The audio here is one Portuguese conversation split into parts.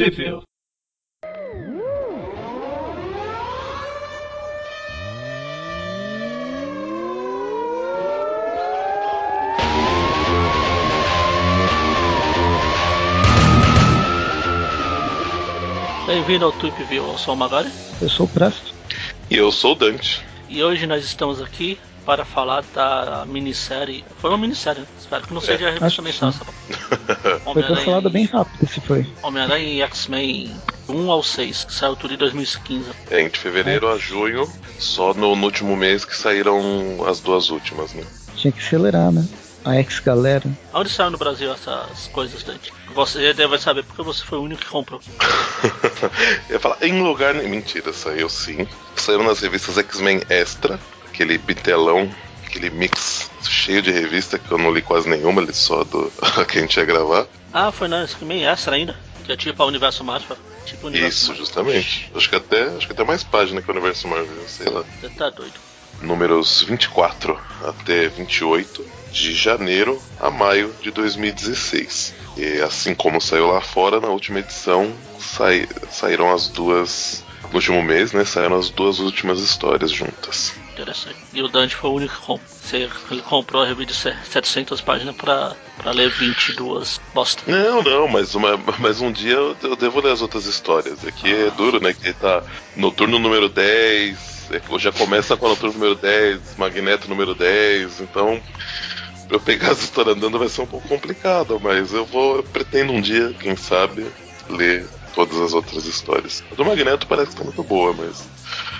Trivia. Bem-vindo ao Tweep View, eu sou o Magari. Eu sou o Presto. E eu sou o Dante. E hoje nós estamos aqui para falar da minissérie. Foi uma minissérie, né? espero que não seja a revista mensal. Foi cancelada bem rápido se foi. Homem-Aranha e X-Men 1 ao 6, que saiu tudo em 2015. É, de fevereiro é. a junho, só no, no, último mês que saíram as duas últimas, né? Tinha que acelerar, né? A ex-galera. Onde saiu no Brasil essas coisas, Dante? Você deve saber porque você foi o único que comprou. eu ia falar, em lugar. Mentira, saiu sim. Saiu nas revistas X-Men Extra, aquele bitelão, aquele mix cheio de revista que eu não li quase nenhuma, li só do que a gente ia gravar. Ah, foi na X-Men Extra ainda? Que é tipo a Universo Marvel. Tipo universo Isso, Marvel. justamente. Acho que, até, acho que até mais página que o Universo Marvel, sei lá. Você tá doido. Números 24 até 28 de janeiro a maio de 2016. E assim como saiu lá fora, na última edição sai, saíram as duas. No último mês, né? Saíram as duas últimas histórias juntas. Interessante. E o Dante foi o único que comprou. Ele comprou a revista de 700 páginas pra, pra ler 22 bosta. Não, não, mas, uma, mas um dia eu, devo ler as outras histórias. Aqui ah. é duro, né? Que tá noturno número 10, é, já começa com o noturno número 10, Magneto número 10, então pra eu pegar as histórias andando vai ser um pouco complicado, mas eu vou, eu pretendo um dia, quem sabe, ler todas as outras histórias. A do Magneto parece que tá muito boa, mas.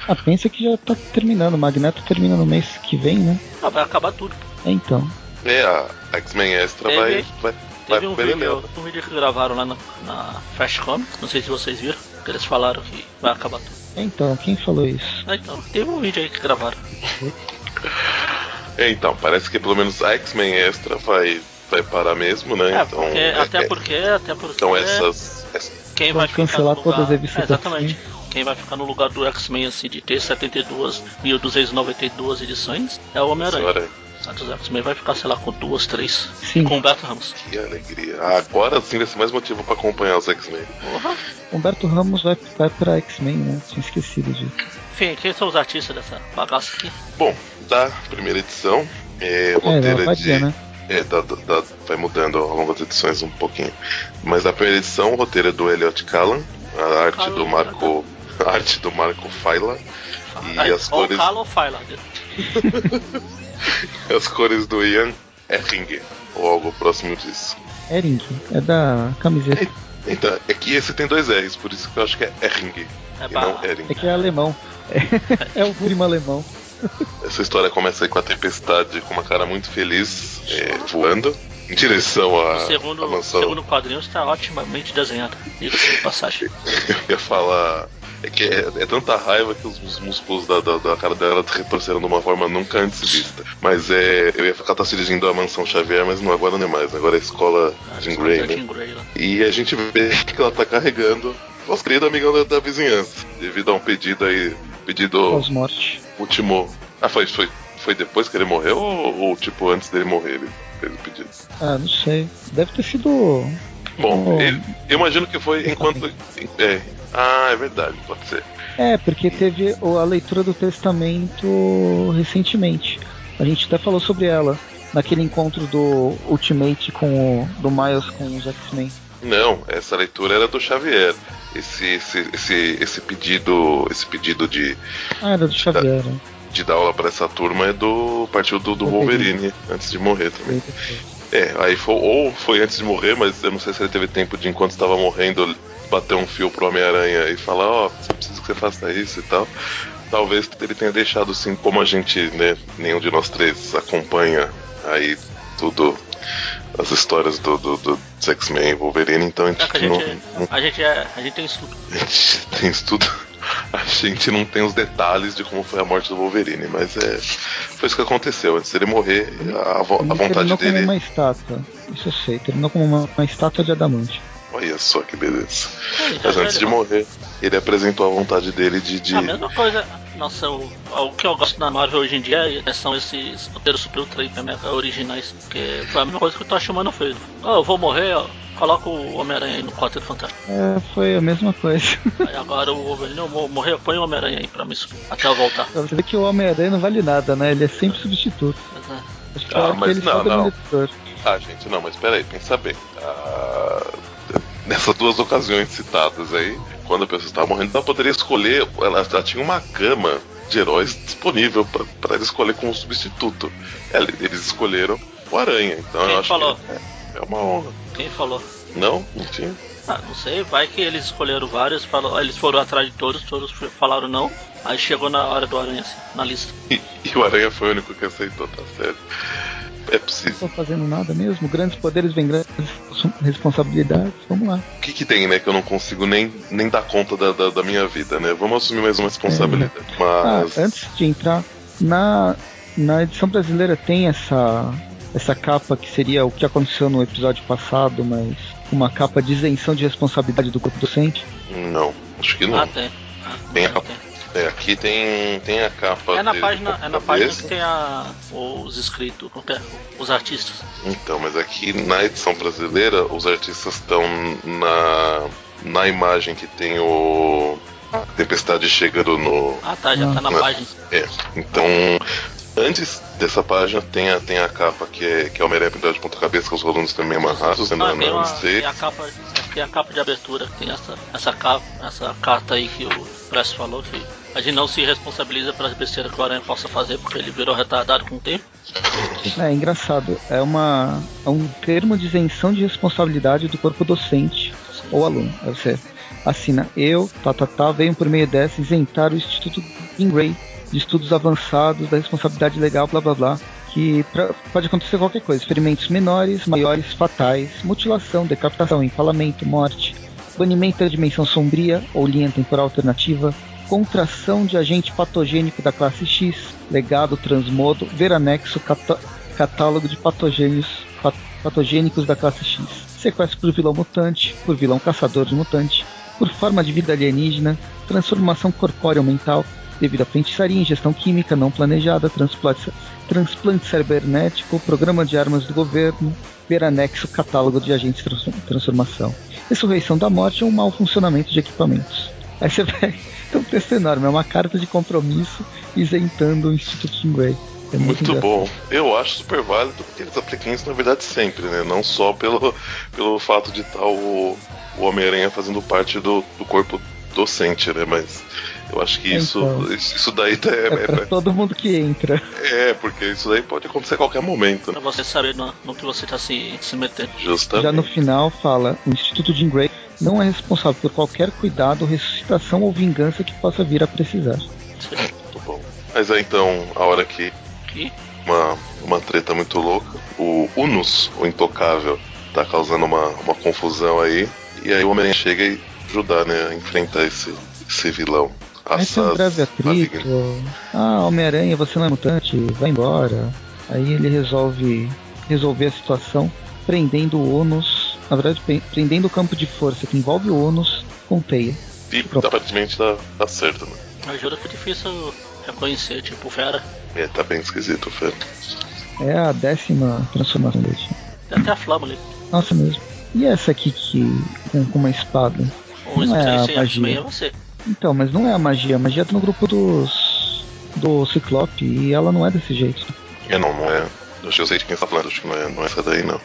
Ah, pensa que já tá terminando. O Magneto termina no mês que vem, né? Ah, vai acabar tudo. É, então. É, a X-Men Extra vai, vai. Teve um vídeo, um vídeo que gravaram lá na, na Flash Comics, não sei se vocês viram, que eles falaram que vai acabar tudo. É, então, quem falou isso? Ah, então, teve um vídeo aí que gravaram. É, então, parece que pelo menos a X-Men Extra vai, vai parar mesmo, né? É, então, porque, é, até porque, até porque. Então essas. essas... Quem vai cancelar lugar... todas as revistas. É, exatamente. Quem vai ficar no lugar do X-Men assim de ter 72 1292 edições é o Homem-Aranha. A dos X-Men vai ficar, sei lá, com duas, três. Sim. Com Humberto Ramos. Que alegria. Agora sim vai ser mais motivo para acompanhar os X-Men. Humberto Ramos vai, vai pra X-Men, né? Tinha esquecido disso. Enfim, quem são os artistas dessa bagaça aqui? Bom, da primeira edição, é, roteiro é, de. Né? É, da, da, vai mudando ao longo das edições um pouquinho. Mas a primeira edição, o roteiro é do Elliot Callan, a arte Callan, do Marco. A arte do Marco Faila. E Aí, as cores. Callan ou Faila? as cores do Ian Ehring, ou algo próximo disso. Ehring, é da camiseta. É, então, é que esse tem dois R's, por isso que eu acho que é Ehring. É, e não Ehring. É que é alemão. É, é o primo alemão. Essa história começa aí com a tempestade com uma cara muito feliz, é, voando em direção à, segundo, mansão. Segundo quadrinho está otimamente desenhado, diga-se de passagem. Eu ia falar. É que é, é tanta raiva que os, os músculos da, da, da, cara dela retorceram de uma forma nunca antes vista. Mas é. Eu ia ficar tá se dirigindo à mansão Xavier, mas não, agora não é mais. Agora é a escola ah, Jean Grey, né? Grey, E a gente vê que ela tá carregando nosso querido amigão da, da vizinhança. Devido a um pedido aí. Pedido. Aos mortes. Último. Ah, foi, foi, foi depois que ele morreu ou, ou tipo antes dele morrer ele fez o pedido? Ah, não sei. Deve ter sido. Bom, ele, eu imagino que foi enquanto. É, ah, é verdade, pode ser. É, porque teve a leitura do testamento recentemente. A gente até falou sobre ela naquele encontro do Ultimate com o, do Miles com os X-Men. Não, essa leitura era do Xavier. Esse, esse, esse, esse pedido, esse pedido de Ah, era do Xavier. Da, de dar aula para essa turma é do partiu do, do Wolverine antes de morrer também. É, aí foi, ou foi antes de morrer, mas eu não sei se ele teve tempo de enquanto estava morrendo bater um fio pro Homem-Aranha e falar, ó, oh, você precisa que você faça isso e tal. Talvez ele tenha deixado assim, como a gente, né, nenhum de nós três acompanha aí tudo as histórias do, do, do X-Men Wolverine, então a gente, é a não, gente, não, A gente, é, a gente tem estudo. A gente tem estudo. A gente não tem os detalhes de como foi a morte do Wolverine, mas é foi isso que aconteceu. Antes dele morrer, a, a vontade terminou dele. como uma estátua. Isso eu sei. Terminou como uma, uma estátua de adamante. Olha só que beleza. É, Mas antes de morrer, ele apresentou a vontade dele de. de... A mesma coisa. Nossa, o, o que eu gosto da Marvel hoje em dia é, são esses roteiros Super Ultra originais. Que foi a mesma coisa que o Tocha Mano fez. Oh, eu vou morrer, ó, coloca o Homem-Aranha aí no Quarteto Fantástico. É, foi a mesma coisa. Aí agora o Wolverine morreu, põe o Homem-Aranha aí pra mim até eu voltar. Você vê que o Homem-Aranha não vale nada, né? Ele é sempre substituto. Mas é. Acho que ah, mas ele não, não. Ah, gente, não, mas peraí, pensa bem. Ah, nessas duas ocasiões citadas aí, quando a pessoa estava morrendo, ela poderia escolher, ela já tinha uma gama de heróis disponível para escolher como substituto. Eles escolheram o Aranha, então Quem eu acho falou? que é, é uma honra. Quem falou? Não? Não tinha? Ah, não sei, vai que eles escolheram vários, falou, eles foram atrás de todos, todos falaram não, aí chegou na hora do Aranha, assim, na lista. E, e o Aranha foi o único que aceitou, tá certo. É possível. Não estou fazendo nada mesmo. Grandes poderes vêm grandes responsabilidades. Vamos lá. O que, que tem, né? Que eu não consigo nem, nem dar conta da, da, da minha vida, né? Vamos assumir mais uma responsabilidade. É. Mas. Ah, antes de entrar, na, na edição brasileira tem essa, essa capa que seria o que aconteceu no episódio passado, mas uma capa de isenção de responsabilidade do corpo docente? Não, acho que não. Ah, tem. Ah, tem a, tem. É, aqui tem, tem a capa. É na página, é na página que tem a, os escritos, é? os artistas. Então, mas aqui na edição brasileira, os artistas estão na, na imagem que tem o. A tempestade chegando no. Ah tá, já tá na, na página. É, então Antes dessa página tem a, tem a capa que é, que é o pintado de ponta cabeça com os alunos também amarrados. Né, ah, tem, uma, tem, a capa, tem a capa de abertura, tem essa, essa, capa, essa carta aí que o Press falou, que a gente não se responsabiliza pelas besteiras que o Aranha possa fazer, porque ele virou retardado com o tempo. É engraçado, é, uma, é um termo de isenção de responsabilidade do corpo docente Sim. ou aluno. Você assina eu, tá, tá, tá, venho por meio dessa isentar o Instituto Grey de estudos avançados da responsabilidade legal, blá blá blá, que pra, pode acontecer qualquer coisa, ferimentos menores, maiores, fatais, mutilação, decapitação, empalamento, morte, banimento da dimensão sombria ou linha temporal alternativa, contração de agente patogênico da classe X, legado transmodo, ver anexo catálogo de patogênios, pat, patogênicos da classe X, sequestro por vilão mutante, por vilão caçador de mutante, por forma de vida alienígena, transformação corpóreo mental, devido a feitiçaria, ingestão química não planejada, transplante, transplante cibernético, programa de armas do governo, ver anexo catálogo de agentes de transformação, ressurreição da morte ou um mau funcionamento de equipamentos. Aí você vai. Então, um texto enorme, é uma carta de compromisso isentando o Instituto Stingray. É muito, muito bom. Eu acho super válido porque eles aplicam isso na verdade sempre, né? Não só pelo, pelo fato de estar o, o Homem-Aranha fazendo parte do, do corpo docente, né? Mas eu acho que isso, então, isso daí tá, é, é, pra é, todo mundo que entra. É, porque isso daí pode acontecer a qualquer momento. Pra você saber no, no que você tá se, se metendo. Justamente. Já no final fala: o Instituto Jim Grey não é responsável por qualquer cuidado, ressuscitação ou vingança que possa vir a precisar. Muito bom. Mas é então a hora que. Que? Uma, uma treta muito louca. O Unus, o intocável, tá causando uma, uma confusão aí. E aí o Homem-Aranha chega e ajudar, né, a enfrentar esse, esse vilão. Aí tem um breve atrito. Ah, Homem-Aranha, você não é mutante, vai embora. Aí ele resolve resolver a situação prendendo o Onus, na verdade, prendendo o campo de força que envolve o Onus com teia. E aparentemente dá, dá certo, né? Ajuda que difícil reconhecer, tipo, fera. É, tá bem esquisito o fera. É a décima transformação dele. Tem até a flama ali. Nossa mesmo. E essa aqui que com, com uma espada? Ou não é a magia. É você. Então, mas não é a magia. A magia tá no grupo dos. do Ciclope e ela não é desse jeito. É, não, não é. Acho que eu sei de quem está falando, acho que não é, não é essa daí, não.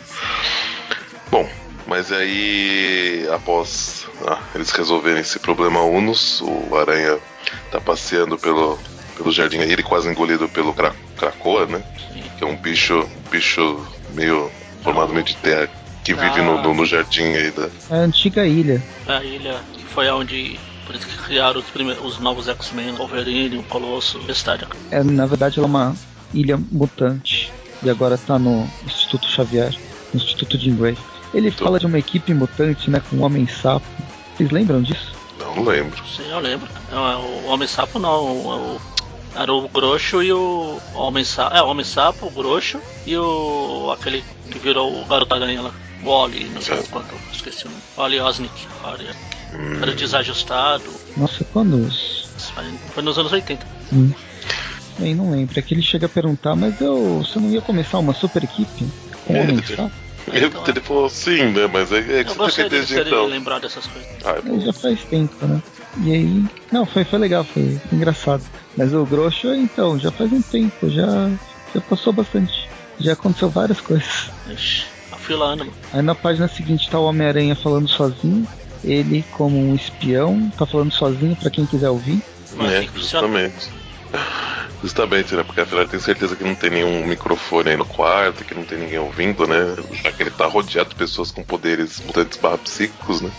Bom, mas aí, após ah, eles resolverem esse problema Unus, o Aranha tá passeando pelo, pelo jardim aí, ele quase engolido pelo cra Krakoa, né? Que é um bicho, bicho meio formado meio de terra que vive ah, no, no, no, jardim aí da. É a antiga ilha. A ilha que foi onde por isso que criaram os, primeiros, os novos X-Men, Wolverine, o Colosso, Vestária. É, na verdade, ela é uma ilha mutante. E agora tá no Instituto Xavier, no Instituto Jim Grey. Ele Tô. fala de uma equipe mutante, né, com um Homem-Sapo. Vocês lembram disso? Não lembro. Sim, eu lembro. É, o Homem-Sapo não, o, era o Groxo e o Homem-Sapo. É, o Homem-Sapo, o Groxo e o. aquele que virou o Garoto Aranha lá. Wally, não sei quanto, esqueci o nome. Wally Osnick. Hum. Era desajustado. Nossa, quando? Foi nos anos 80. Hum. Bem, não lembro. É que ele chega a perguntar, mas eu. Você não ia começar uma super equipe com é, homens, tá? Então, ele falou sim, né? Mas é, é que eu você tem desde então. lembrar dessas coisas. Ah, é já faz tempo, né? E aí. Não, foi, foi legal, foi engraçado. Mas o Grosso, então, já faz um tempo, já, já passou bastante. Já aconteceu várias coisas. Ixi, a fila anda, mano. Aí na página seguinte tá o Homem-Aranha falando sozinho. Ele, como um espião, tá falando sozinho para quem quiser ouvir. É, justamente. Justamente, né? Porque afinal tem certeza que não tem nenhum microfone aí no quarto, que não tem ninguém ouvindo, né? Já que ele tá rodeado de pessoas com poderes mutantes barra psíquicos, né?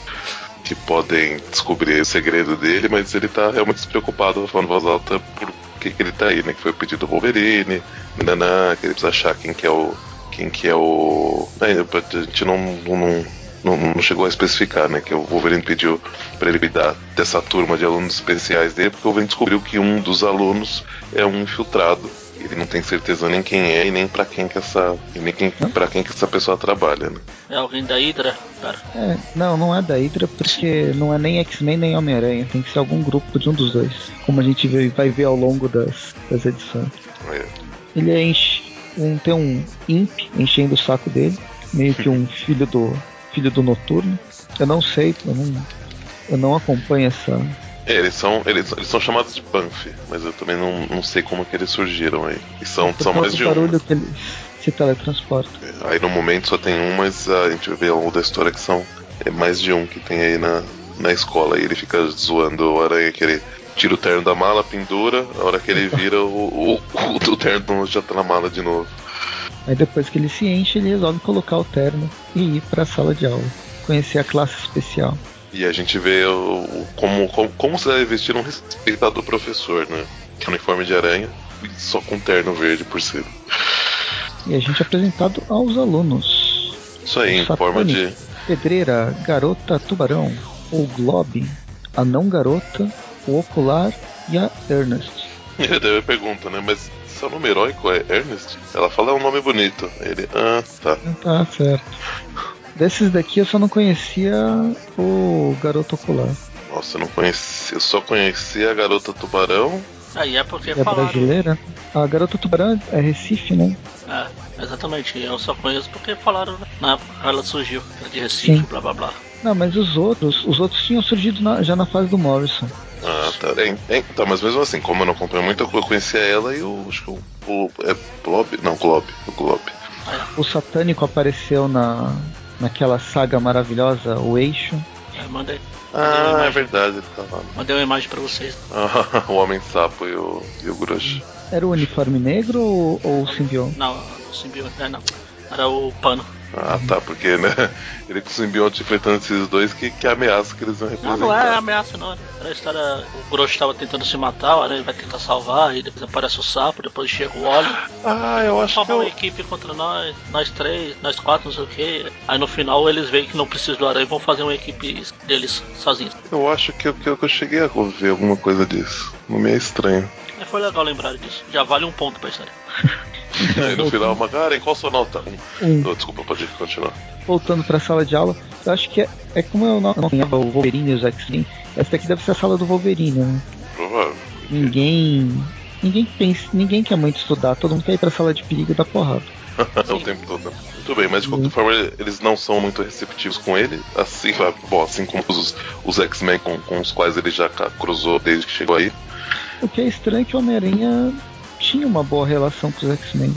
Que podem descobrir o segredo dele, mas ele tá realmente despreocupado falando voz alta por que, ele tá aí, né? Que foi o pedido do Wolverine, nanã, que ele precisa achar quem que é o. Quem que é o. É, a gente não, não não, não, chegou a especificar, né? Que o Wolverine pediu para ele cuidar dessa turma de alunos especiais dele, porque o Wolverine descobriu que um dos alunos é um infiltrado. Ele não tem certeza nem quem é e nem para quem que essa nem quem, para quem que essa pessoa trabalha, né? É alguém da Hydra, cara? É, não, não é da Hydra porque não é nem X-Men nem Homem-Aranha, tem que ser algum grupo de um dos dois, como a gente vai ver ao longo das, das edições. É. Ele enche, um, tem um imp enchendo o saco dele, meio que um filho do filho do Noturno. Eu não sei, eu não, eu não acompanho essa. É, eles são, eles, eles são chamados de Banff, mas eu também não, não sei como que eles surgiram aí. E são, são mais de um. barulho que eles se teletransportam. É, aí no momento só tem um, mas a gente vê ao longo da história que são é mais de um que tem aí na, na escola. E ele fica zoando o aranha que ele tira o terno da mala, pendura, a hora que ele vira, o, o, o, o terno já tá na mala de novo. Aí depois que ele se enche, ele resolve colocar o terno e ir para a sala de aula, conhecer a classe especial. E a gente vê o, como, como, como se deve vestir um respeitado professor, né? Uniforme de aranha, só com terno verde por cima. E a gente é apresentado aos alunos. Isso aí, em forma de. Pedreira, garota tubarão, o Globe, a não garota, o ocular e a Ernest. E daí pergunta, né? Mas seu nome heróico é Ernest? Ela fala é um nome bonito. Ele, ah, tá. Tá, certo. Desses daqui eu só não conhecia o Garoto Ocular. Nossa, eu não conhecia. Eu só conhecia a Garota Tubarão. Aí é porque é brasileira. A Garota Tubarão é Recife, né? É, exatamente. Eu só conheço porque falaram né? na época que ela surgiu. De Recife, Sim. blá blá blá. Não, mas os outros, os outros tinham surgido na, já na fase do Morrison. Ah, tá. É, é, tá, mas mesmo assim, como eu não acompanho muito, eu conhecia ela e o. Acho que o. o é Blob? Não, Glob. O Glob. O Satânico apareceu na, naquela saga maravilhosa, o Eixo. É, mandei. Ah, é verdade, ele tava. Mandei uma imagem pra vocês. o Homem Sapo e o, e o Grush. Era o uniforme negro ou, ou o simbionte? Não, o simbionte, é, não. Era o pano. Ah, tá, porque, né? Ele com o simbionte enfrentando esses dois, que, que ameaça que eles vão representar. Não, não é ameaça, não. Era a história. O Grosso estava tentando se matar, o Aranha vai tentar salvar, e depois aparece o sapo, depois chega o Oli. Ah, eu acho que. Eu... uma equipe contra nós, nós três, nós quatro, não sei o que. Aí no final eles veem que não precisam do Aranha e vão fazer uma equipe deles sozinhos. Eu acho que eu, que eu cheguei a ver alguma coisa disso. Não me é estranho. É, foi legal lembrar disso. Já vale um ponto pra história. Aí no final, Magaren, qual sua nota? Um. Oh, desculpa, pode continuar. Voltando pra sala de aula, eu acho que é, é como eu não ganhava o Wolverine e os X-Men, essa daqui deve ser a sala do Wolverine, né? Provável. Ninguém. Ninguém pensa, ninguém quer muito estudar, todo mundo quer ir pra sala de perigo e dar porrada. o tempo todo. Muito bem, mas de qualquer forma eles não são muito receptivos com ele, assim, bom, assim como os, os X-Men com, com os quais ele já cruzou desde que chegou aí. O que é estranho é que o Homem-Aranha tinha uma boa relação com os X-Men.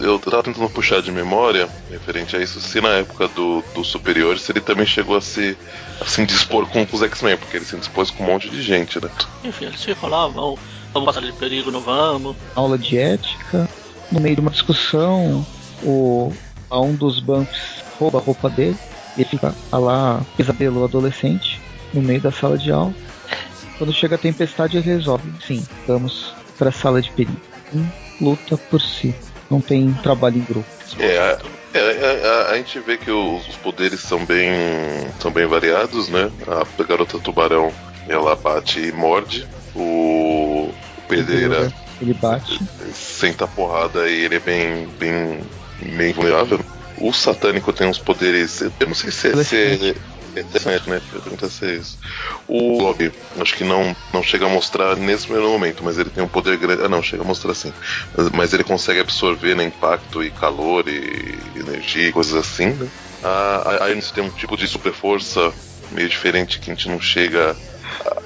Eu tava tentando puxar de memória, referente a isso, se na época do, do Superior, se ele também chegou a se, a se dispor com, com os X-Men, porque ele se dispôs com um monte de gente, né? Enfim, eles lá, vão, vamos passar de perigo, não vamos. Aula de ética, no meio de uma discussão, o, a um dos bancos rouba a roupa dele, e ele fica lá, pesadelo adolescente, no meio da sala de aula. Quando chega a tempestade, ele resolve: sim, vamos para a sala de perigo. Um luta por si, não tem trabalho em grupo. É, a, é, é, a, a, gente vê que os, os, poderes são bem, são bem variados, né? A garota tubarão ela bate e morde. O, o pedreira ele bate. Senta a porrada e ele é bem, bem, bem vulnerável. O satânico tem uns poderes. Eu não sei se, é, se é, interessante, né? É isso. O Lobby, acho que não, não chega a mostrar nesse primeiro momento, mas ele tem um poder grande. Ah, não, chega a mostrar sim. Mas, mas ele consegue absorver né, impacto e calor e energia e coisas assim, né? Ah, aí você tem um tipo de super força meio diferente que a gente não chega.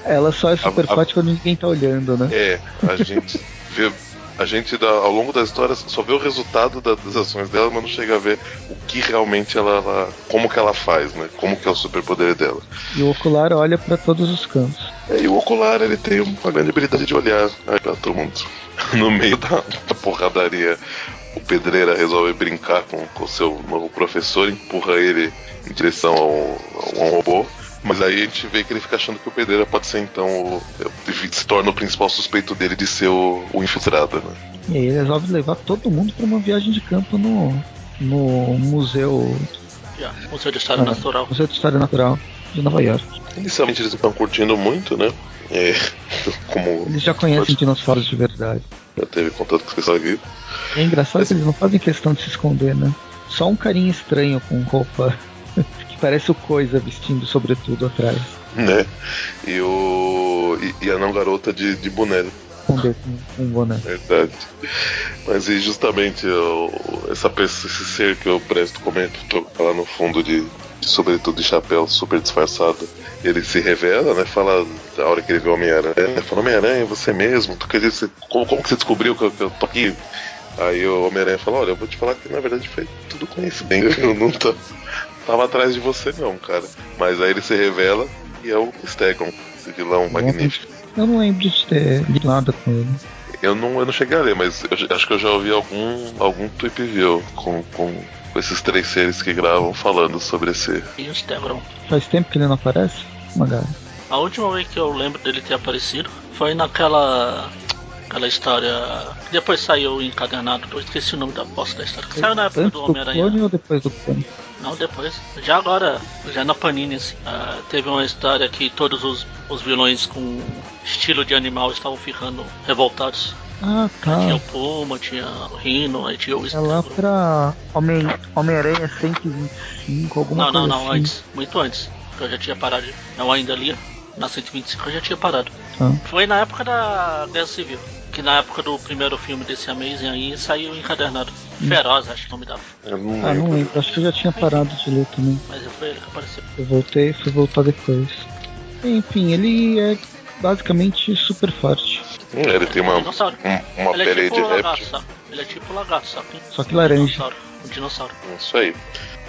A, Ela só é super a, forte a, quando ninguém tá olhando, né? É, a gente vê a gente ao longo das histórias só vê o resultado das ações dela, mas não chega a ver o que realmente ela, ela como que ela faz, né? Como que é o superpoder dela. E o ocular olha para todos os cantos. É, e o ocular ele tem uma grande habilidade de olhar para todo mundo. No meio da, da porradaria, o pedreira resolve brincar com o seu novo professor, empurra ele em direção a um robô. Mas aí a gente vê que ele fica achando que o Pedreira pode ser então o, se torna o principal suspeito dele de ser o, o infiltrado, né? E aí ele resolve levar todo mundo para uma viagem de campo no, no museu. Yeah, museu de História ah, Natural. Museu de História Natural de Nova York. Inicialmente eles estão curtindo muito, né? É, como eles já conhecem pode... dinossauros de verdade. Já teve contato com esse aqui. É engraçado Mas... que eles não fazem questão de se esconder, né? Só um carinha estranho com roupa Parece o Coisa vestindo sobretudo atrás. Né? E o. E, e a não garota de, de boné. Com, um boné. Verdade. Mas e justamente eu, essa pessoa, esse ser que eu presto comento, tô lá no fundo de, de sobretudo de chapéu super disfarçado. Ele se revela, né? Fala da hora que ele vê o Homem-Aranha. Fala, Homem-Aranha, você mesmo? Tu quer dizer, como, como que você descobriu que eu, que eu tô aqui? Aí o Homem-Aranha fala, olha, eu vou te falar que na verdade foi tudo coincidência, eu não tô, tava atrás de você não, cara. Mas aí ele se revela e é o Stegon, esse vilão magnífico. Eu não lembro de ter nada com ele. Eu não, eu não cheguei a ler, mas eu, acho que eu já ouvi algum, algum tweet view com, com, com esses três seres que gravam falando sobre esse. E o Stegron. Faz tempo que ele não aparece? Magari. A última vez que eu lembro dele ter aparecido foi naquela aquela história. Depois saiu encadernado, eu esqueci o nome da bosta da história. Saiu na época do Homem-Aranha. ou depois do clone? Não, depois. Já agora, já na Panini, assim, uh, teve uma história que todos os, os vilões com estilo de animal estavam ficando revoltados. Ah, tá. tinha o Puma, tinha o Rino, aí tinha o É lá pra Homem-Aranha Homem 125, alguma não, coisa Não, não, não, assim. antes. Muito antes. Eu já tinha parado. Não, ainda ali. Na 125 eu já tinha parado. Ah. Foi na época da Guerra Civil que na época do primeiro filme desse Amazing aí saiu encadernado. Feroz, acho que o nome dava. Eu não ah, não lembro. Acho que eu já tinha parado de ler também. Mas foi ele que apareceu. Eu voltei, fui voltar depois. Enfim, ele é basicamente super forte. Hum, ele tem uma, um, uma ele pele é tipo de réptil. Ele é tipo lagarto, só que, só que laranja. Um dinossauro. Isso aí.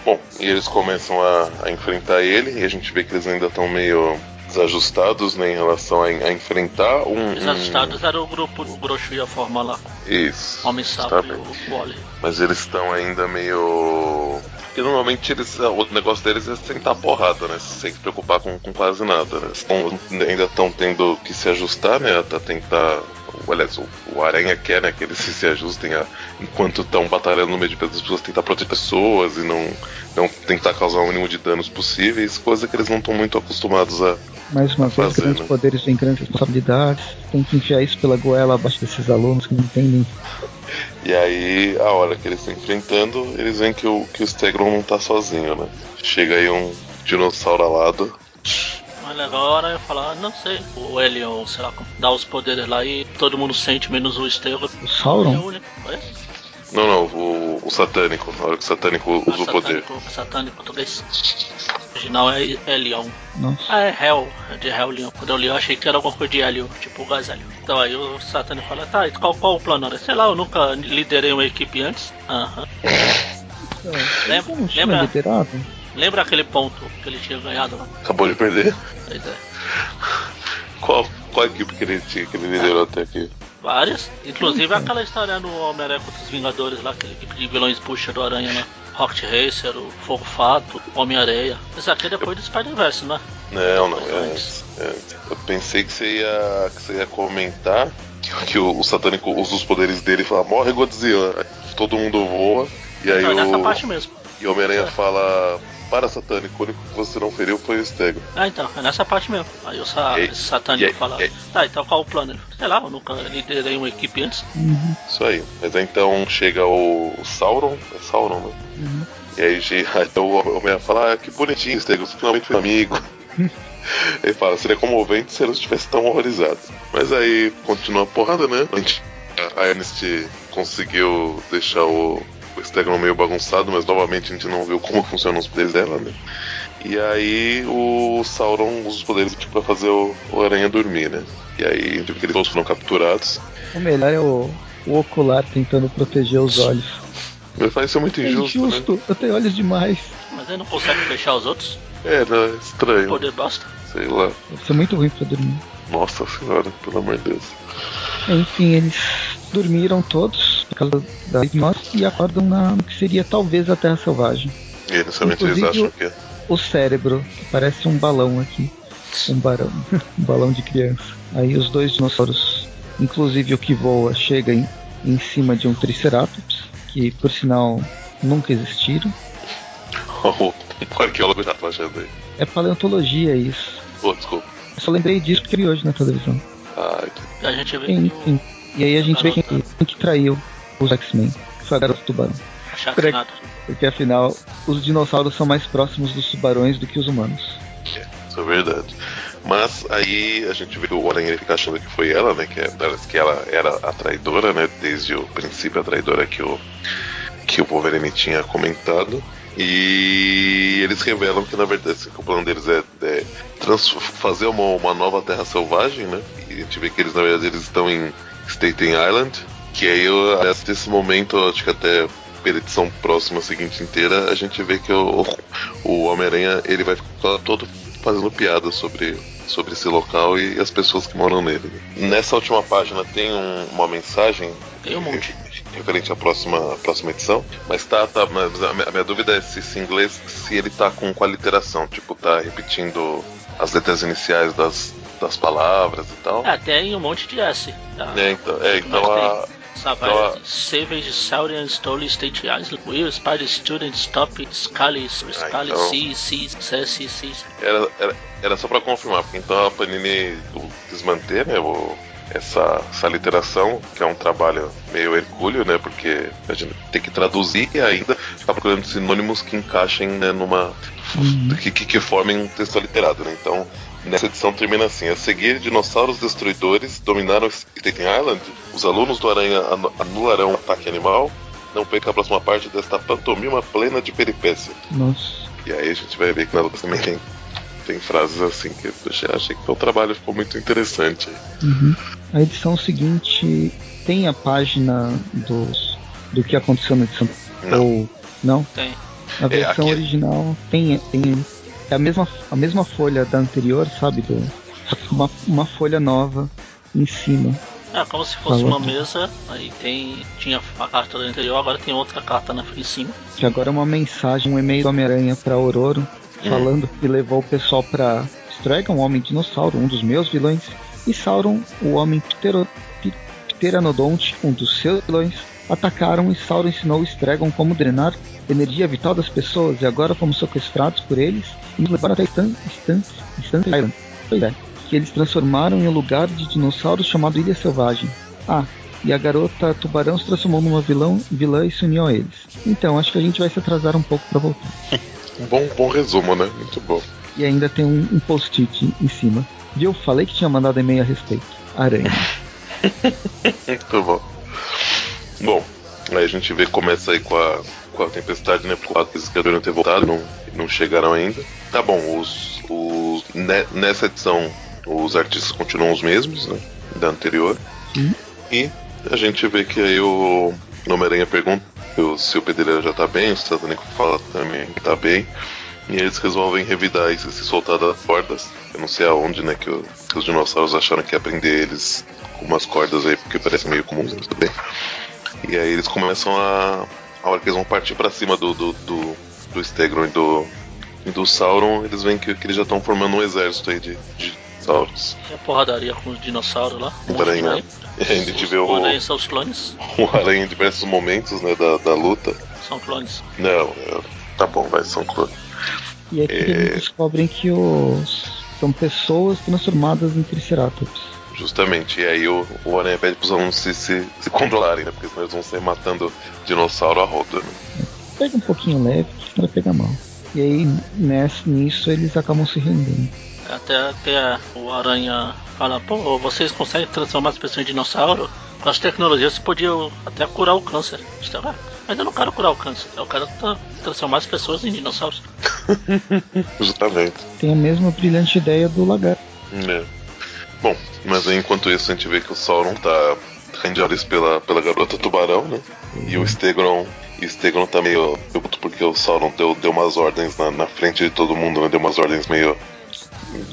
Bom, e eles começam a, a enfrentar ele e a gente vê que eles ainda estão meio desajustados né, em relação a, a enfrentar um. Desajustados um... era o grupo, o Grosso ia formar lá. Isso. Homem Sapo e o Wally. Mas eles estão ainda meio. Porque normalmente eles, o negócio deles é sentar porrada, né? Sem se preocupar com, com quase nada. Né? Tão, ainda estão tendo que se ajustar, né? Até tentar aliás, o, o Aranha quer né, que eles se ajustem a, enquanto estão batalhando no meio de pessoas, tentar proteger pessoas e não, não tentar causar o mínimo de danos possíveis, coisa que eles não estão muito acostumados a. Mais uma vez, fazer, grandes né? poderes vêm grandes responsabilidades. Tem que enfiar isso pela goela abaixo desses alunos que não entendem. E aí, a hora que eles estão enfrentando, eles veem que o, que o Stegron não está sozinho, né? Chega aí um dinossauro alado mas agora eu falo, ah, não sei, o Elion, sei lá, dá os poderes lá e todo mundo sente, menos o Estevam. O Sauron? É não, não, o, o satânico, na hora que o satânico usa ah, o poder. Satânico, português. O original é Elion. Nossa. Ah, é Hell, é de Hell Leon. Quando eu li, eu achei que era alguma coisa de Helio, tipo o Gazélio. Então aí o satânico fala, tá, qual, qual o plano? Sei lá, eu nunca liderei uma equipe antes. Aham. lembra? lembra? Lembra aquele ponto que ele tinha ganhado lá? Acabou de perder? Pois é. Qual, qual equipe que ele tinha, que ele liderou até aqui? Várias. Inclusive aquela história no Homem-Aranha contra os Vingadores lá, aquele equipe de vilões puxa do Aranha lá. Rocket Racer, o Fogo Fato, Homem-Areia. Isso aqui é depois do Spider-Verse, não é? Não, não. É, é, eu pensei que você ia, que você ia comentar que, que o, o, satânico usa os poderes dele e fala, morre Godzilla. Todo mundo voa. E aí não, o... nessa parte mesmo. E o Homem-Aranha é. fala, para satânico, o único que você não feriu foi o Stego. Ah, então, é nessa parte mesmo. Aí o sa e, satânico e, fala, e, tá, então qual o plano? Sei lá, eu nunca liderei uma equipe antes. Uhum. Isso aí. Mas aí, então chega o, o Sauron, é Sauron, né? Uhum. E aí, então o homem fala, ah, que bonitinho, Stego, você finalmente foi amigo. Ele fala, seria comovente se não estivesse tão horrorizado. Mas aí continua a porrada, né? A Ernest conseguiu deixar o, o Stegron meio bagunçado, mas novamente a gente não viu como funcionam os poderes dela, né? E aí o Sauron usa os poderes tipo, pra fazer o, o Aranha dormir, né? E aí eles todos foram capturados. O melhor é o, o ocular tentando proteger os olhos. Mas faz isso muito injusto. É injusto, né? eu tenho olhos demais. Mas ele não consegue fechar os outros? É, não, é estranho. O poder basta. Sei lá. Deve ser muito ruim pra dormir. Nossa senhora, pelo amor de Deus. Enfim, eles dormiram todos causa da hipnose e acordam na que seria talvez a Terra Selvagem. E inicialmente eles acham que é. O cérebro, que parece um balão aqui. Um barão. um balão de criança. Aí os dois dinossauros, inclusive o que voa, chega em, em cima de um Triceratops, que por sinal nunca existiram. o arqueólogo já tá achando aí. É paleontologia isso. Oh, desculpa. Eu só lembrei disso porque vi hoje na televisão. Ah, a gente vê Enfim. E aí a gente vê quem, quem que traiu os X-Men. Foi a garota tubarão. Porque, porque afinal, os dinossauros são mais próximos dos tubarões do que os humanos. É, isso é verdade. Mas aí a gente vê que o Aranha fica achando que foi ela, né? Que, é, que ela era a traidora, né? Desde o princípio a traidora que o, que o Wolverine tinha comentado. E eles revelam que na verdade que o plano deles é, é fazer uma, uma nova terra selvagem, né? E a gente vê que eles na verdade eles estão em Staten Island, que aí eu, nesse momento, acho que até pela edição próxima seguinte inteira, a gente vê que o, o Homem-Aranha ele vai ficar todo fazendo piada sobre, sobre esse local e as pessoas que moram nele. Nessa última página tem um, uma mensagem. Tem um monte referente à próxima, à próxima edição. Mas tá, tá mas a, minha, a minha dúvida é se esse inglês, se ele tá com qual literação, tipo, tá repetindo as letras iniciais das, das palavras e tal. É, tem um monte de S. Tá? É, então, é, então a. Savage, Savage, Saurian, Stolen State Island, Will, Spider Student, Stop, Scully, então... C, C, C, C, C. Era, era, era só pra confirmar, porque então a Panini desmanter, né, o, essa, essa literação, que é um trabalho meio hercúleo, né? Porque a gente tem que traduzir e ainda ficar procurando sinônimos que encaixem né, numa. Uhum. Que, que, que, formem um texto literado, né? Então, nessa edição termina assim: a seguir, dinossauros destruidores dominaram Staten Island. Os alunos do Aranha anularão o ataque animal. Não perca a próxima parte desta pantomima plena de peripécia. Nossa. E aí a gente vai ver que na luta também tem tem frases assim que eu achei que o trabalho ficou muito interessante. Uhum. A edição seguinte tem a página dos, do que aconteceu na edição. Não. Ou não? Tem. A versão é, original tem, tem é a mesma, a mesma folha da anterior, sabe? Do, uma, uma folha nova em cima. É como se fosse Falou. uma mesa, aí tem. Tinha a carta da anterior, agora tem outra carta na frente em cima. Que agora é uma mensagem, um e-mail do Homem-Aranha pra Aurora, falando que levou o pessoal pra Stragon, um homem dinossauro, um dos meus vilões, e Sauron, o homem ptero, pteranodonte, um dos seus vilões, atacaram e Sauron ensinou o Stragon como drenar energia vital das pessoas e agora fomos sequestrados por eles e nos levaram até Stan, Stan, Stan Island. Pois é, que eles transformaram em um lugar de dinossauros chamado Ilha Selvagem. Ah, e a garota tubarão se transformou numa vilão, vilã e se uniu a eles. Então, acho que a gente vai se atrasar um pouco para voltar. bom, bom resumo, né? Muito bom. E ainda tem um, um post-it em cima. E eu falei que tinha mandado e-mail a respeito. Aranha. Muito bom. Bom, aí a gente vê começa aí com a, com a tempestade, né? Por vezes que deveriam ter voltado, não, não chegaram ainda. Tá bom, os, os, nessa edição os artistas continuam os mesmos, né? Da anterior. Sim. E a gente vê que aí o Homem-Aranha pergunta se o pedreiro já tá bem, o Satânico fala também que tá bem. E eles resolvem revidar isso, se soltar das cordas. Eu não sei aonde, né, que, o, que os dinossauros acharam que ia prender eles com umas cordas aí, porque parece meio comum, tudo bem. E aí eles começam a. A hora que eles vão partir para cima do, do, do, do Stegron e do, e do Sauron, eles veem que, que eles já estão formando um exército aí de, de dinossauros. E a porradaria com os dinossauros lá. Um aranha. a gente vê o. Aranha são os clones. O aranha em diversos momentos né, da, da luta. São clones. Não, tá bom, vai, são clones. E aqui é... eles descobrem que os são pessoas transformadas em Triceratops. Justamente, e aí o, o Aranha pede pros alunos se, se, se controlarem, né? Porque senão eles vão sair matando dinossauro a roda, né? pega um pouquinho leve, vai pegar mal. E aí, nessa, nisso, eles acabam se rendendo. Até que o Aranha fala, pô, vocês conseguem transformar as pessoas em dinossauro? Com as tecnologias você podia até curar o câncer. Ah, mas eu não quero curar o câncer, eu quero transformar as pessoas em dinossauros. Justamente. Tem a mesma brilhante ideia do lagarto. É. Bom, mas aí, enquanto isso a gente vê que o Sauron tá olhos pela, pela garota tubarão, né? E o Stegron. E o Stegron tá meio puto porque o Sauron deu, deu umas ordens na, na frente de todo mundo, né? Deu umas ordens meio.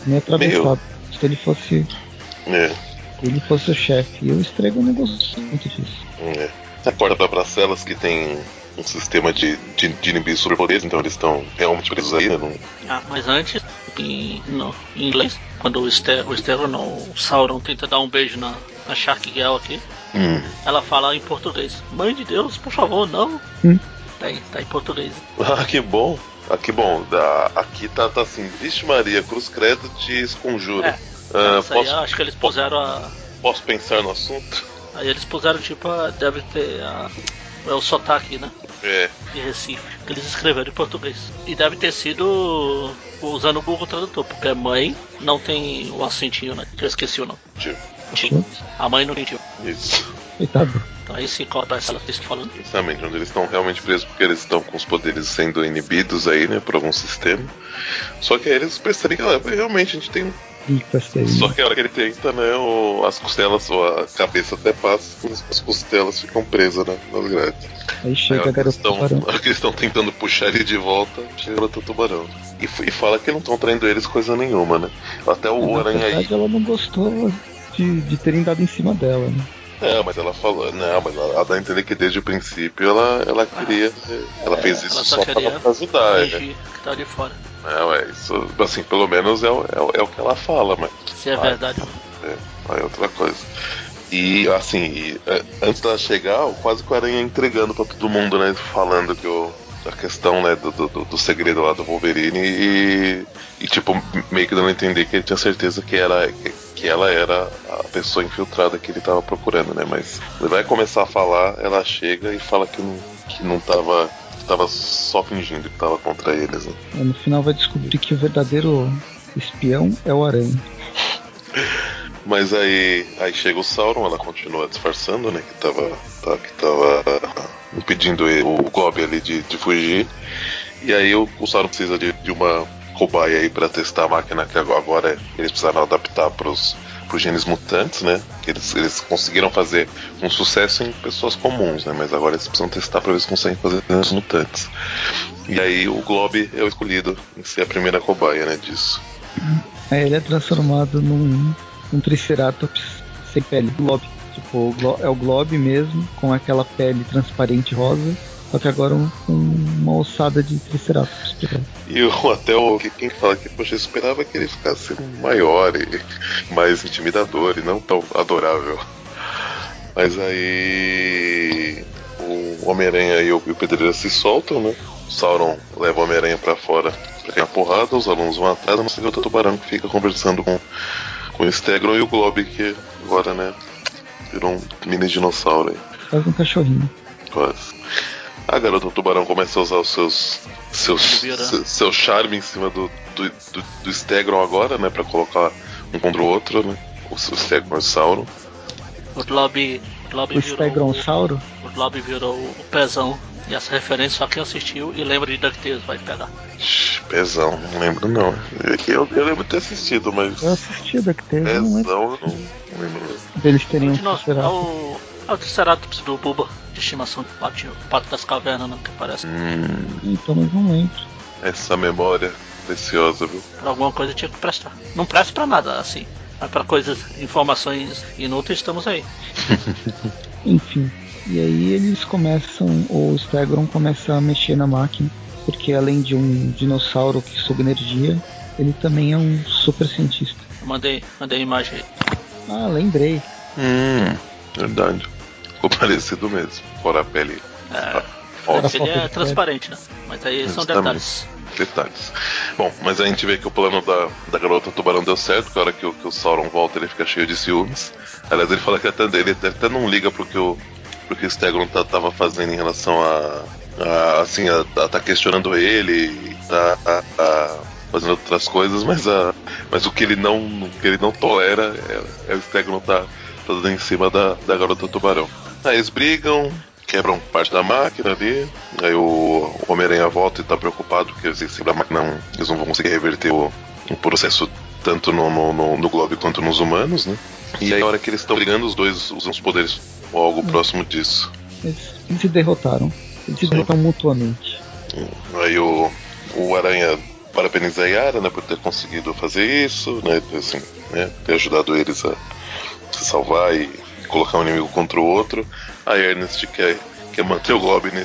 Meio atravessado. Meio... Se ele fosse. É. Se ele fosse o chefe. E o Stegron não gostou muito disso. É. Acorda pra Bracelas que tem um sistema de, de, de inibir superpoderes, então eles estão realmente presos aí, né? Não... Ah, mas antes, em, no, em inglês, quando o, Ster, o Esteban, o Sauron, tenta dar um beijo na, na Shark Girl aqui, hum. ela fala em português: Mãe de Deus, por favor, não. Hum. Tá, em, tá em português. Ah, que bom. Ah, que bom. Da, aqui tá, tá assim: Vixe Maria, Cruz Credo te esconjura. É. Ah, posso, aí, acho que eles puseram a. Posso pensar no assunto? Aí eles puseram tipo, a, deve ter a, é o sotaque, né? É. De Recife, que eles escreveram em português. E deve ter sido usando o Google Tradutor, porque mãe não tem o acentinho, né? Eu esqueci o nome. Tio. A mãe não tio. Isso. Coitado. Então aí sim corta essa que falando. Justamente, onde eles estão realmente presos porque eles estão com os poderes sendo inibidos aí, né, por algum sistema. Só que aí eles percebem que ah, realmente a gente tem só que a hora que ele tenta, né, o, as costelas, ou a cabeça até passa, as costelas ficam presas né, nas grades. Aí chega aí, a garota tubarão. A hora que eles estão tentando puxar ele de volta, chega garota tubarão. E, e fala que não estão traindo eles coisa nenhuma, né? Até o Na Aranha verdade, aí. ela não gostou de, de terem dado em cima dela, né? É, mas ela falou, não, mas ela, ela dá a entender que desde o princípio ela, ela queria. Ah, ela é, fez isso ela só, só pra ajudar, né? Que tá de fora. Não, é isso. Assim, pelo menos é, é, é o que ela fala, mas. Se é verdade. É, é outra coisa. E assim, é, antes dela chegar, quase que o Aranha entregando pra todo mundo, né? Falando que o, a questão né, do, do, do, segredo lá do Wolverine e, e tipo, meio que dando a entender que ele tinha certeza que, era, que, ela era a pessoa infiltrada que ele tava procurando, né? Mas ele vai começar a falar, ela chega e fala que não, que não tava tava só fingindo que tava contra eles. Né? No final vai descobrir que o verdadeiro espião é o Aranha. Mas aí, aí chega o Sauron, ela continua disfarçando, né? Que tava, tá, que tava impedindo o Gob ali de, de fugir. E aí o, o Sauron precisa de, de uma cobaia aí para testar a máquina que agora eles precisaram adaptar para os genes mutantes, né? Eles, eles conseguiram fazer um sucesso em pessoas comuns, né? Mas agora eles precisam testar para ver se conseguem fazer genes mutantes. E aí o Glob é o escolhido em ser a primeira cobaia, né? Disso. Aí ele é transformado num, num Triceratops sem pele, Glob. Tipo, é o Glob mesmo, com aquela pele transparente rosa só que agora um, uma ossada de Triceratops. E eu, até o quem fala que, poxa, eu esperava que ele ficasse maior e mais intimidador e não tão adorável. Mas aí o Homem-Aranha e o, e o Pedreiro se soltam, né? O Sauron leva o Homem-Aranha pra fora pra ganhar porrada, os alunos vão atrás, sei o tubarão que fica conversando com, com o Stegron e o Glob que agora, né, virou um mini dinossauro aí. Faz um cachorrinho. Quase. A garota tubarão começa a usar os seus seus, seu, seu charme em cima do, do, do, do Stegron agora, né? Pra colocar um contra o outro, né? O, o Stegron e o Sauron. O. O Stegron Sauro? O Lobby virou o pezão. E essa referência só quem assistiu e lembra de DuckTales vai pegar. Pezão, não lembro não. Eu, eu lembro de ter assistido, mas. Eu assisti DuckTales, Pezão, não lembro. Eu não, não lembro. Eles teriam um é o, é o Triceratops do Buba de estimação do Pato, Pato das Cavernas, não, que parece. Hum. Então, mas não lembro. Essa memória preciosa, viu? Pra alguma coisa tinha que prestar. Não presta pra nada, assim. Mas pra coisas, informações inúteis, estamos aí. Enfim. E aí eles começam, o Stegron começa a mexer na máquina, porque além de um dinossauro que suga energia, ele também é um super cientista. Mandei, mandei a imagem aí. Ah, lembrei. Hum, verdade. Ficou parecido mesmo, fora a pele. É, ah, ele é transparente, né? Mas aí são detalhes. Detalhes. Bom, mas a gente vê que o plano da, da garota tubarão deu certo, que a hora que o, que o Sauron volta ele fica cheio de ciúmes. Aliás, ele fala que até, ele, ele até não liga pro que o, pro que o Stegron tá, tava fazendo em relação a, a, assim, a, a, tá questionando ele, tá a, a, fazendo outras coisas, mas, a, mas o que ele não, que ele não tolera é, é o Stegron tá, tá dando em cima da, da garota tubarão. Aí eles brigam, quebram parte da máquina ali. Aí o, Homem-Aranha volta e tá preocupado porque eles, não, eles não vão conseguir reverter o, o processo tanto no, no, no, no Globo quanto nos humanos, né? E aí, na hora que eles estão brigando, os dois usam os poderes ou algo hum. próximo disso. Eles, eles, se derrotaram. Eles se derrotam mutuamente. Aí o, o Aranha parabeniza a Yara né, por ter conseguido fazer isso, né, assim, né, ter ajudado eles a se salvar e colocar um inimigo contra o outro. A Ernest quer, quer manter o Goblin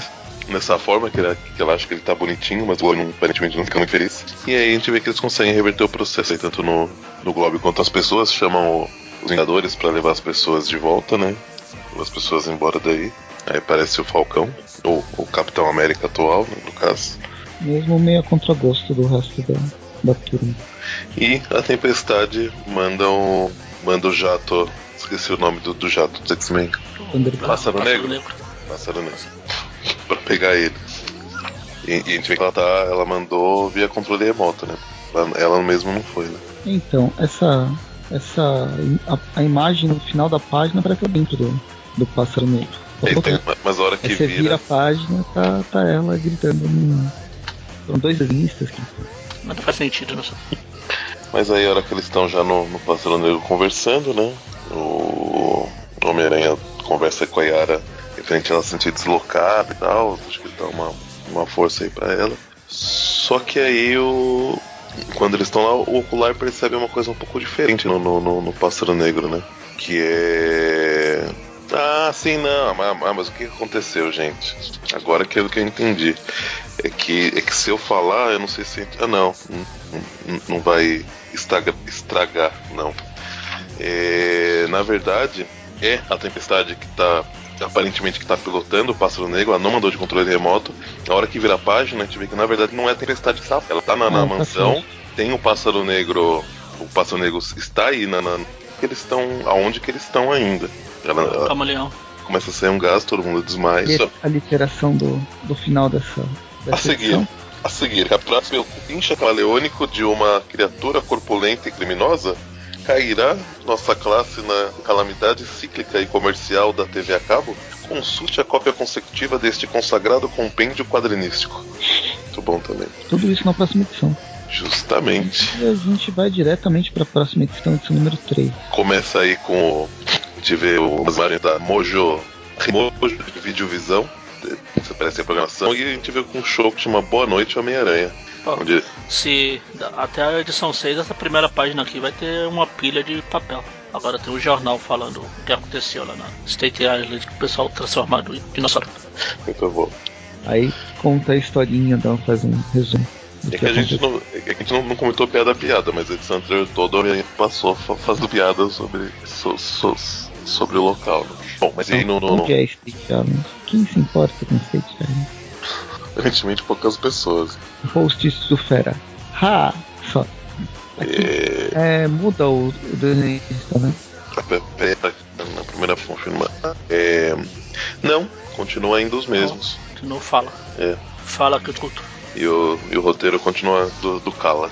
nessa forma, que ela, que ela acha que ele tá bonitinho, mas o Goblin aparentemente não fica muito feliz. E aí a gente vê que eles conseguem reverter o processo aí, tanto no, no Goblin quanto as pessoas, chamam o, os Vingadores para levar as pessoas de volta, né? Levar as pessoas embora daí. Aí aparece o Falcão, ou o Capitão América atual, né, no caso. Mesmo meio a contragosto do resto da, da turma. E a Tempestade manda um, manda o jato Esqueci o nome do, do jato dos X-Men. Pássaro Negro? Pássaro Negro. pra pegar ele. E, e, a gente vê que ela tá. Ela mandou via controle remoto, né? Ela, ela mesmo não foi, né? Então, essa. Essa. A, a imagem no final da página parece dentro do, do pássaro negro. Tem, mas a hora que Aí você vira... vira a página, tá, tá ela gritando. São dois listas que. Mas não faz sentido, não sei. Mas aí a hora que eles estão já no, no pássaro negro conversando, né? O Homem-Aranha conversa com a Yara referente a ela se sentir deslocada e tal. Acho que dá uma, uma força aí pra ela. Só que aí o. Quando eles estão lá, o ocular percebe uma coisa um pouco diferente no, no, no Pássaro Negro, né? Que é. Ah, sim, não. Mas, mas, o que aconteceu, gente? Agora que é o que eu entendi. É que, é que se eu falar, eu não sei se. Ah, não. Não, não vai estragar, estragar não. É, na verdade, é a Tempestade que está aparentemente que está pilotando o Pássaro Negro, ela não mandou de controle remoto. Na hora que vira a página, a gente vê que na verdade não é a Tempestade que está. Ela está na, na tá mansão, tem o Pássaro Negro, o Pássaro Negro está aí na, na eles estão aonde que eles estão ainda. Ela, ela Camaleão. Começa a sair um gás, todo mundo desmaia. E a literação do, do final dessa, dessa a seguir, a seguir, capturar o pincha camaleônico de uma criatura corpulenta e criminosa cairá nossa classe na calamidade cíclica e comercial da TV a cabo? Consulte a cópia consecutiva deste consagrado compêndio quadrinístico. Muito bom também. Tudo isso na próxima edição. Justamente. E a gente vai diretamente para a próxima edição, edição número 3. Começa aí com. A gente vê as imagens da Mojo. Mojo de Videovisão. Isso parece a programação. E a gente vê com um show que chama Boa Noite Homem-Aranha. Onde... Se até a edição 6, essa primeira página aqui vai ter uma pilha de papel. Agora tem um jornal falando o que aconteceu lá na State Island, que o pessoal transformado em dinossauro. Muito bom. Aí conta a historinha, dá, faz um resumo. É que, a gente, não, é que a gente não, não comentou piada a piada, mas a edição anterior toda a gente passou fazendo piada sobre, so, so, sobre o local. Né? Bom, mas aí no. no, no... O que é State Island? Quem se importa com State Island? Aparentemente poucas pessoas. Posts do Fera. Ha! Só. Aqui, é... é... muda o, o desenhista, né? Pera, na primeira confirma. É... Não, continua ainda os mesmos. Não, fala. É. Fala que eu escuto. E o, e o roteiro continua do, do Kala.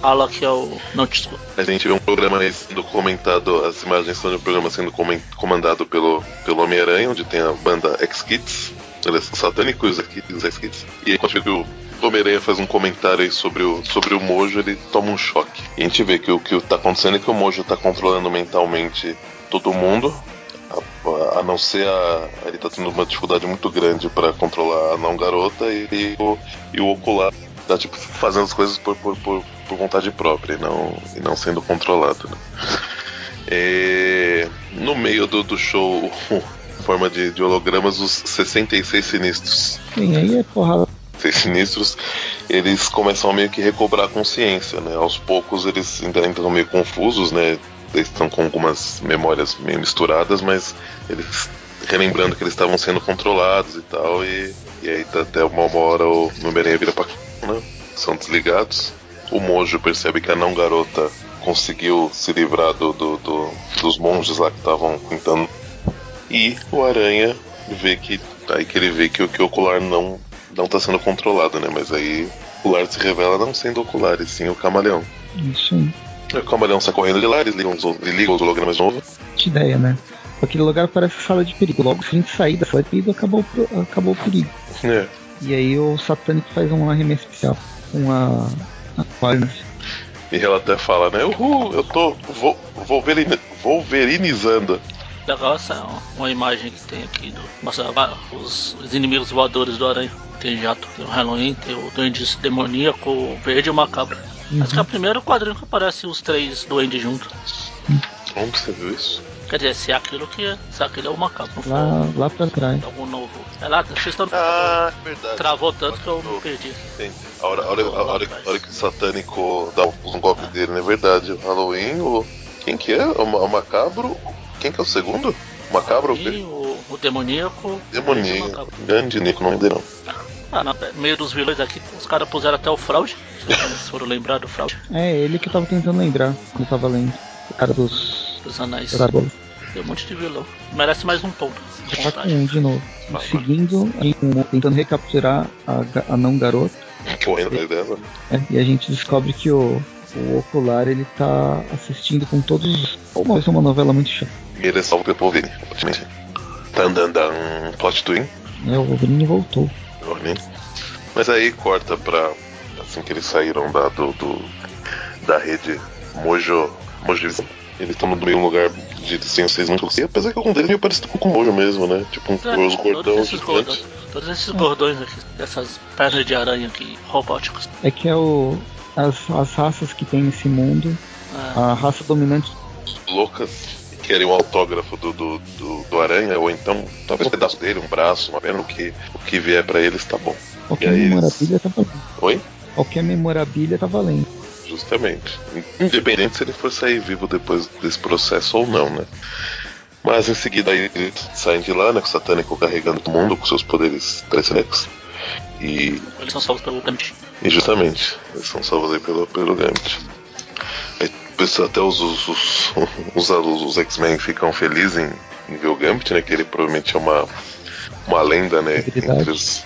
Kala que é o. Não te escuto. A gente vê um programa sendo comentado, as imagens são de um programa sendo comandado pelo, pelo Homem-Aranha, onde tem a banda X-Kids eles são aqui, os X-Kids. E aí, quando o Homem-Aranha faz um comentário aí sobre o, sobre o Mojo, ele toma um choque. E a gente vê que o que tá acontecendo é que o Mojo tá controlando mentalmente todo mundo, a, a, não ser a. Ele tá tendo uma dificuldade muito grande para controlar a não garota e, e, o, e o ocular tá tipo fazendo as coisas por, por, por, por vontade própria e não, e não sendo controlado. Né? É, no meio do, do show, forma de, de hologramas os 66 sinistros. Sim, aí é porrada. Seis sinistros, eles começam a meio que recobrar a consciência, né? Aos poucos eles ainda estão meio confusos, né? Eles estão com algumas memórias meio misturadas, mas eles relembrando que eles estavam sendo controlados e tal, e, e aí tá até uma hora o Homem-Aranha vira pra né? são desligados. O Mojo percebe que a não garota conseguiu se livrar do, do, do dos monges lá que estavam tentando e o Aranha vê que Aí que ele vê que, que o ocular não, não tá sendo controlado, né? Mas aí o ocular se revela não sendo o ocular, e sim o camaleão. Isso aí. O camaleão sai correndo de lá, eles ligam, eles ligam os hologramas de novo. Que ideia, né? Aquele lugar parece sala de perigo. Logo se a gente sair da sala de perigo, acabou, acabou o perigo. É. E aí o satânico faz um arremesso especial com a, a E ela até fala, né? Uhul, eu tô wolverine, wolverinizando. Legal essa uma imagem que tem aqui do. Mostra os, os inimigos voadores do aranha. Tem jato, tem o Halloween, tem o Duende Demoníaco, o Verde e o Macabro. Uhum. Acho que é o primeiro quadrinho que aparece os três duendes juntos. Onde você viu isso? Quer dizer, se é aquilo que é. Se é aquilo é o macabro. Lá, lá pra trás. Algum novo. É lá, vocês estão. Ah, verdade. Travou tanto que eu me perdi. Entendi. A hora, a hora, a hora, a hora que o satânico dá um, golpe dele, não é verdade? O Halloween, o. Quem que é? O, o macabro. Quem que é o segundo? O macabro? O, o demoníaco. Demoníaco. Grande Nico, não dele não. Ah, no meio dos vilões aqui, os caras puseram até o fraude. Se foram lembrar do fraude. É, ele que eu tava tentando lembrar quando tava lendo. O cara dos. Dos anéis. Tem um monte de vilão. Merece mais um ponto. Tá um de novo. Seguindo, tentando recapturar a, a não garota. Correndo atrás dela. É, e a gente descobre que o, o ocular ele tá assistindo com todos os. Uma vez uma novela muito chata. Ele é salvo pelo Wolverine, aparentemente. Tandandan, plot twin. É, o Wolverine voltou. Wolverine. Mas aí corta pra. Assim que eles saíram da, do, do da rede Mojo. Mojo eles estão no meio um lugar de sem vocês não conheciam, apesar que algum deles meio parecido com o Mojo mesmo, né? Tipo um é, os gordões esses gordões. Todos esses gordões aqui, dessas pernas de aranha aqui, robóticos. É que é o. As, as raças que tem nesse mundo, é. a raça dominante. Loucas querem um autógrafo do, do, do, do, aranha, ou então talvez um pedaço dele, um braço, uma perna, o que, o que vier para eles tá bom. Qualquer memorabilia eles... tá valendo. Oi? Qualquer memorabilia tá valendo. Justamente. Independente se ele for sair vivo depois desse processo ou não, né? Mas em seguida aí eles saem de lá, né? Com o satânico carregando o mundo com seus poderes telecínicos. E. Eles são salvos pelo Gambit. E justamente, eles são salvos aí pelo, pelo Gambit. Até os, os, os, os, os X-Men ficam felizes em, em ver o Gambit, né? Que ele provavelmente é uma, uma lenda, né? Entre os,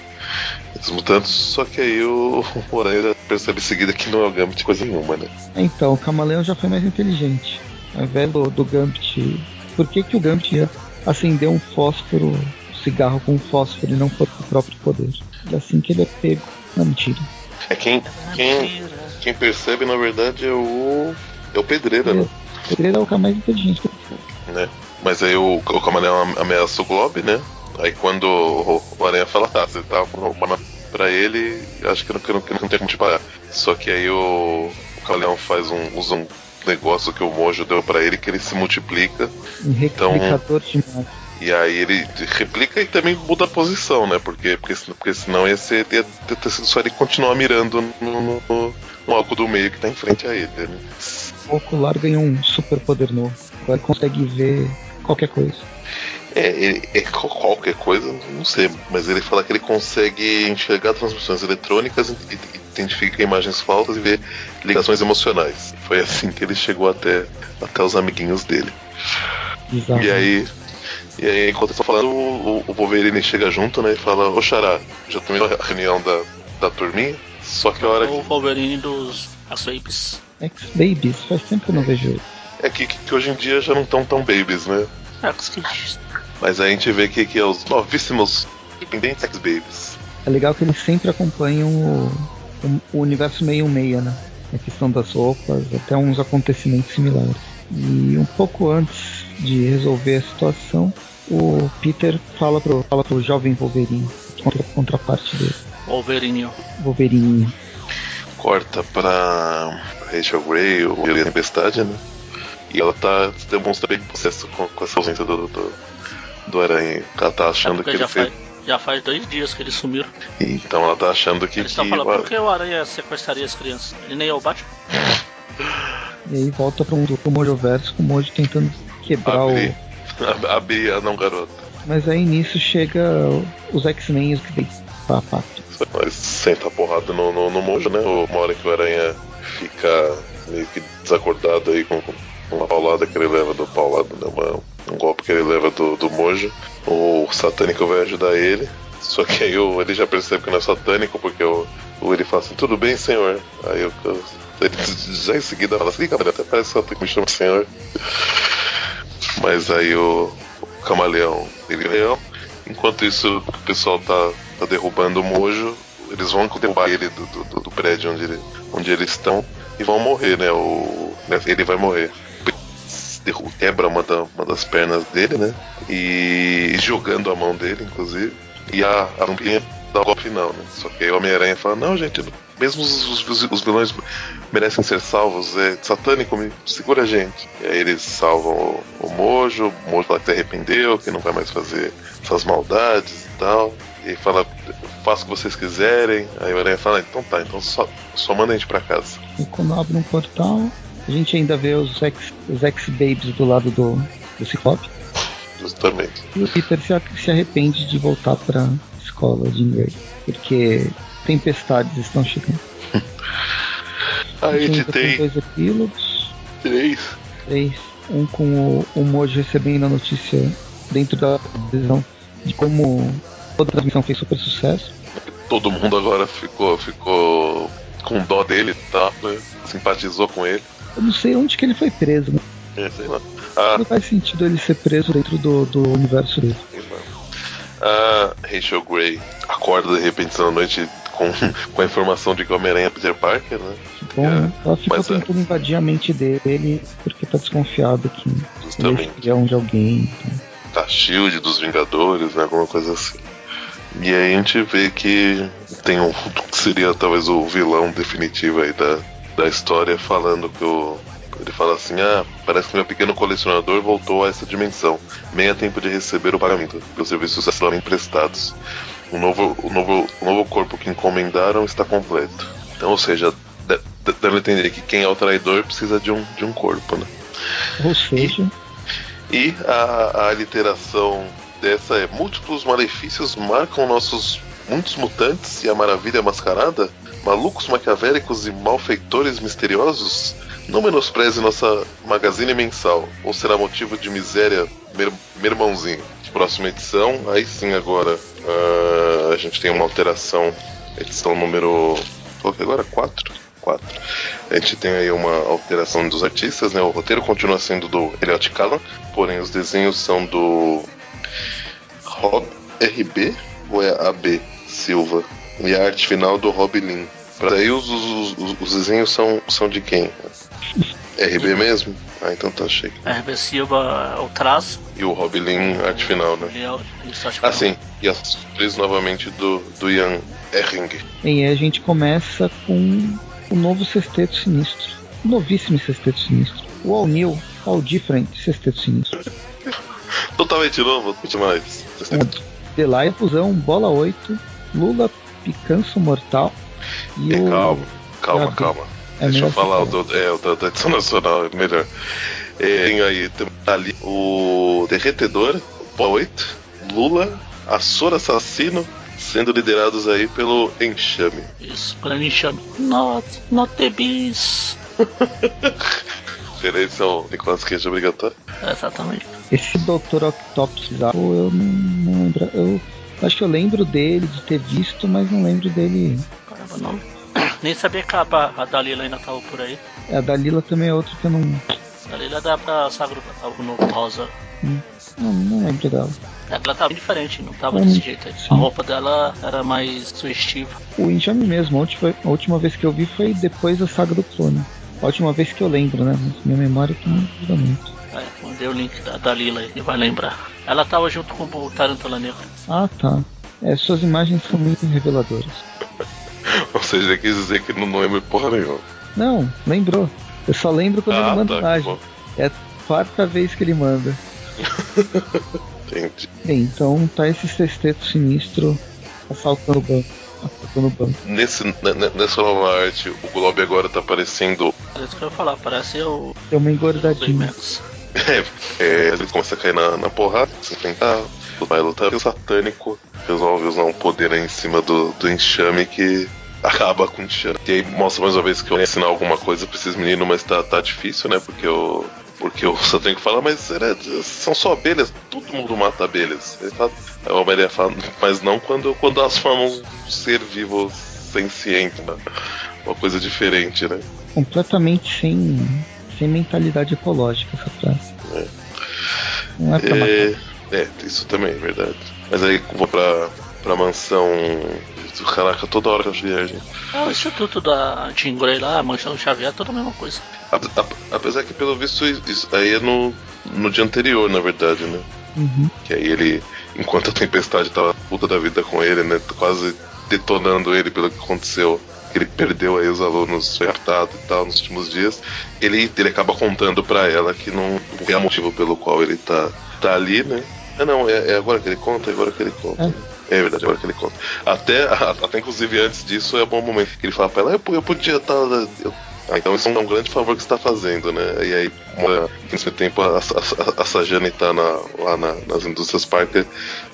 os mutantes, só que aí o, Moreira percebe em seguida que não é o Gambit coisa nenhuma, né? Então, o Camaleão já foi mais inteligente. Ao invés do, do Gambit. Por que, que o Gambit ia acender um fósforo, um cigarro com um fósforo e não por o próprio poder? É assim que ele é pego. Não, mentira. É quem, quem, quem percebe, na verdade, é o. É o Pedreira, né? O Pedreira é o cara mais inteligente que né? Mas aí o, o Camaleão ameaça o Globe, né? Aí quando o Aranha fala, ah, você tá uma pra ele, acho que não, que não, que não tem como te parar. Só que aí o, o Caleão faz um, usa um negócio que o Mojo deu para ele que ele se multiplica. Um replicador então, de. E aí ele replica e também muda a posição, né? Porque, porque, porque senão ia ser ia ter sido só ele continuar mirando no, no, no algo do meio que tá em frente a ele. Né? O ocular ganhou um super poder novo. Agora consegue ver qualquer coisa. É, ele, é qualquer coisa, não sei, mas ele fala que ele consegue enxergar transmissões eletrônicas, identifica imagens falsas e ver ligações emocionais. Foi assim que ele chegou até, até os amiguinhos dele. Exato. E aí, e aí, enquanto eu tô falando, o, o Wolverine chega junto, né? E fala, ô Xará, já terminou a reunião da, da turminha? Só que a hora que. O Wolverine dos X-Babies. X-Babies, faz tempo que eu não vejo ele. É que, que, hoje em dia já não estão tão babies, né? X-Kids. Mas a gente vê que, que é os novíssimos independentes X-Babies. É legal que eles sempre acompanham o, o, o universo meio-meia, né? A questão das roupas, até uns acontecimentos similares. E um pouco antes de resolver a situação, o Peter fala pro, fala pro jovem Wolverine, contra a contraparte dele. Wolverine. Wolverine. Corta pra Rachel Grey, o William Tempestade, né? E ela tá demonstra bem processo com, com essa ausência do, do, do Aranha. Ela tá achando é que ele já fez. Faz, já faz dois dias que eles sumiram. Então ela tá achando que. Eles estão falando, por que o Aranha sequestraria as crianças? Ele nem é o Batman? e aí volta pro, pro Mojo Verso com o Mojo tentando quebrar abrir, o. Abrir a não garota. Mas aí nisso chega os X-Men e os que pra pátria. Mas senta a porrada no, no, no Mojo, né? Uma hora que o Aranha fica meio que desacordado aí com uma paulada que ele leva do paulado, né? Uma, um golpe que ele leva do, do Mojo. O satânico vai ajudar ele. Só que aí o, ele já percebe que não é satânico, porque o, o ele fala assim, tudo bem, senhor? Aí eu, ele já em seguida fala assim, cara, até parece que me chama senhor. Mas aí o, o camaleão, ele é. Enquanto isso, o pessoal tá, tá derrubando o Mojo, eles vão derrubar ele do, do, do prédio onde, ele, onde eles estão e vão morrer, né? O, né, ele vai morrer. Quebra uma, da, uma das pernas dele, né? E jogando a mão dele, inclusive. E a, a vampinha dá o golpe final, né? Só que aí o Homem-Aranha fala, não, gente, mesmo os, os, os, vilões merecem ser salvos, é satânico, me segura a gente. E aí eles salvam o, o Mojo, o Mojo lá que se arrependeu, que não vai mais fazer essas maldades e tal. E fala, faço o que vocês quiserem. Aí o Aranha fala, então tá, então só, só manda a gente pra casa. E quando abre um portal, a gente ainda vê os ex-babies ex do lado do, do Ciclope. Justamente. E o Peter se, se arrepende de voltar pra escola de Grey, porque tempestades estão chegando. a gente tem dois epílogos. Três. Três. Um com o, o Mojo recebendo a notícia dentro da visão de como toda a transmissão fez super sucesso. Todo mundo agora ficou, ficou com dó dele, tá? Né? Simpatizou com ele. Eu não sei onde que ele foi preso, né? É, sei lá. Ah. Não faz sentido ele ser preso dentro do, do universo dele. A Rachel Gray acorda de repente na noite com, com a informação de que o Homem-Aranha é Peter Parker, né? Bom, é, ela ficou é. tentando é. invadir a mente dele porque tá desconfiado que Justamente. ele é um de alguém. Então. Tá Shield dos Vingadores, né? Alguma coisa assim. E aí a gente vê que tem um que seria talvez o vilão definitivo aí da, da história falando que o. Ele fala assim, ah, parece que meu pequeno colecionador voltou a essa dimensão. Meia tempo de receber o pagamento pelos serviços foram emprestados. O novo, o, novo, o novo corpo que encomendaram está completo. Então, ou seja, deve entender que quem é o traidor precisa de um, de um corpo, né? Ou seja. E, e a, a literação dessa é múltiplos malefícios marcam nossos muitos mutantes e a maravilha mascarada? Malucos maquiavélicos e malfeitores misteriosos? Não menospreze nossa magazine mensal, ou será motivo de miséria, meu, irmãozinho. Próxima edição, aí sim agora uh, a gente tem uma alteração, edição número. Que é agora? 4? 4. A gente tem aí uma alteração dos artistas, né? O roteiro continua sendo do Elliot Callan, porém os desenhos são do Rob RB ou é AB Silva? E a arte final do Rob Lin. Para aí os, os, os, os, desenhos são, são de quem? RB mesmo? Ah, então tá cheio. RB Silva é o traço. E o Rob Lin, arte final, né? Ah, sim. E as três novamente do, do Ian Erring. E aí a gente começa com o novo Sexteto Sinistro. O novíssimo Sexteto Sinistro. O All New, All Different Sexteto Sinistro. Totalmente novo, demais. Delay, Fusão, Bola 8, Lula, Picanço Mortal e é, o. Calma, calma, calma. É Deixa eu falar o do, é, o da edição nacional, é melhor. É, tem aí tem ali o Derretedor, Bola 8, Lula, Açor Assassino, sendo liderados aí pelo Enxame. Isso, pelo Enxame. Not, not the beast. referência ao Nicolas Cage obrigatório. exatamente. Esse Dr. Octopus eu não, não lembro. Eu acho que eu lembro dele, de ter visto, mas não lembro dele. Caramba, não. Nem sabia que a, a Dalila ainda tava por aí. É, a Dalila também é outra que eu não. A Dalila dá pra Sagro, algo novo rosa. Hum, não, não lembro dela. É, ela tava diferente, não tava hum, desse jeito aí. A roupa dela era mais sugestiva. O Injame mesmo, a última, a última vez que eu vi foi depois da saga do clone. A última vez que eu lembro, né? Minha memória que não ajuda muito. É, mandei o link da, da Lila aí, vai lembrar. Ela tava junto com o Tarantula Negra. Ah, tá. É, suas imagens são muito reveladoras. Ou seja, quis dizer que não lembro porra nenhuma. Não, lembrou. Eu só lembro quando ah, ele manda tá, imagem. É a quarta vez que ele manda. Entendi. Bem, então tá esse sexteto sinistro assaltando o banco no banco. Nesse, nessa nova arte, o Globo agora tá aparecendo. É isso que eu ia falar, parece o. É uma engordadinha. É, é, ele começa a cair na, na porrada, se enfrentar, vai lutar. E o satânico resolve usar um poder em cima do, do enxame que acaba com o Tchan. E aí mostra mais uma vez que eu ensinar alguma coisa pra esses meninos, mas tá, tá difícil, né? Porque eu. Porque o que falar, mas são só abelhas, todo mundo mata abelhas. Ele fala, a Homem-Aranha fala, mas não quando, quando elas formam um ser vivo senciente, né? Uma coisa diferente, né? Completamente sem, sem mentalidade ecológica essa frase. É. Não é pra é, é, isso também é verdade. Mas aí vou pra, pra mansão. Caraca, toda hora que eu viagem. É o instituto da Jean Grey lá, a mansão Xavier, toda a mesma coisa. A, a, apesar que, pelo visto, isso aí é no, no dia anterior, na verdade, né? Uhum. Que aí ele, enquanto a tempestade tava puta da vida com ele, né? Quase detonando ele pelo que aconteceu que ele perdeu aí os alunos raptados e tal nos últimos dias, ele, ele acaba contando para ela que não é o motivo pelo qual ele tá, tá ali, né? Ah, não, é, é agora que ele conta, é agora que ele conta. É. é verdade, é agora que ele conta. Até, até inclusive antes disso é um bom momento que ele fala pra ela, eu, eu podia estar. Tá, ah, então isso é um grande favor que você está fazendo, né? E aí, nesse tempo, a, a, a Sajane tá na, lá na, nas indústrias Parker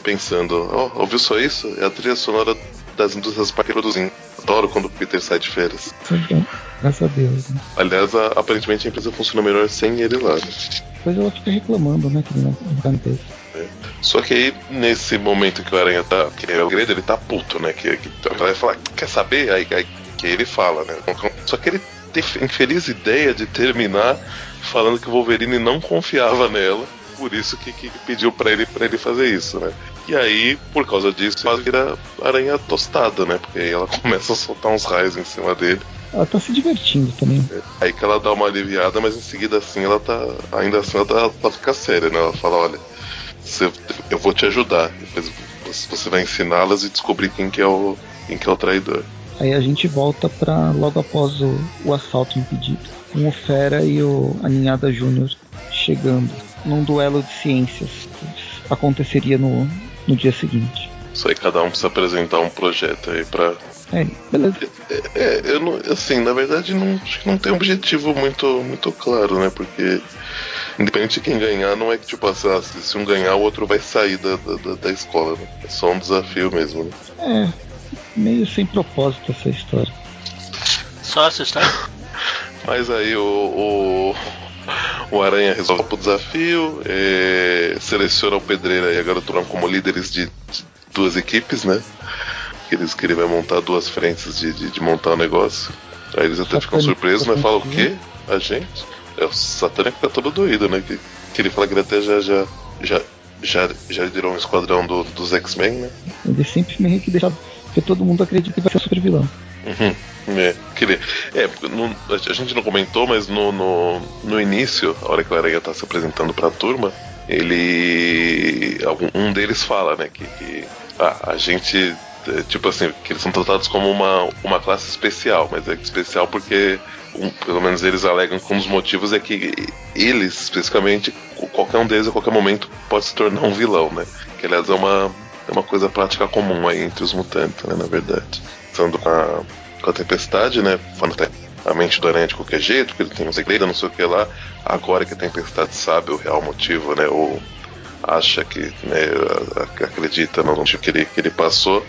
pensando, ó, oh, ouviu só isso? É a trilha sonora das indústrias produzindo. Adoro quando o Peter sai de férias. Graças a Deus. Né? Aliás, a, aparentemente a empresa funciona melhor sem ele lá. Né? Depois ela fica reclamando, né? Que ele não tá no texto. É. Só que aí, nesse momento que o Aranha tá. Que é o Gredo, ele tá puto, né? Que, que vai falar, quer saber? Aí, aí que ele fala, né? Só que ele tem a infeliz ideia de terminar falando que o Wolverine não confiava nela por isso que, que pediu para ele para ele fazer isso, né? E aí, por causa disso, ela vira aranha tostada, né? Porque aí ela começa a soltar uns raios em cima dele. Ela tá se divertindo também. É, aí que ela dá uma aliviada, mas em seguida assim ela tá. Ainda assim ela, tá, ela fica séria, né? Ela fala, olha, você, eu vou te ajudar. Depois você vai ensiná-las e descobrir quem que é o. quem que é o traidor. Aí a gente volta para logo após o, o assalto impedido. Com o Fera e o Aninhada Júnior chegando num duelo de ciências. Aconteceria no, no dia seguinte. Isso aí, cada um precisa apresentar um projeto aí pra. É, beleza. É, é, eu não, assim, na verdade, não, acho que não tem um objetivo muito, muito claro, né? Porque, independente de quem ganhar, não é que, tipo, assim, ah, se um ganhar, o outro vai sair da, da, da escola, né? É só um desafio mesmo, né? É, meio sem propósito essa história. Só essa história? Mas aí o, o, o Aranha resolve o desafio, é, seleciona o Pedreira e a Garotron como líderes de, de, duas equipes, né? Que, eles, que ele vai montar duas frentes de, de, de montar o negócio. Aí eles até ficam surpresos, né? Falam o quê? A gente? É, o Satânico fica todo doído, né? Que, que ele fala que ele até já, já, já, já, já liderou um esquadrão do, dos X-Men, né? Ele sempre meio que deixa. Porque todo mundo acredita que vai ser super vilão. Uhum. É, queria. É, no, a gente não comentou, mas no, no, no, início, a hora que o Aranha tá se apresentando pra turma, ele. Um deles fala, né, que, que ah, a gente. É, tipo assim, que eles são tratados como uma, uma classe especial, mas é especial porque, um, pelo menos eles alegam que um dos motivos é que eles, especificamente, qualquer um deles a qualquer momento pode se tornar um vilão, né? Que aliás é uma, é uma coisa prática comum aí entre os mutantes, né, na verdade. Sendo a com a tempestade, né? Falando até a mente do Aranha de qualquer jeito, que ele tem um segredo, não sei o que lá. Agora que a tempestade sabe o real motivo, né? Ou acha que, né, acredita no motivo que ele, que ele passou,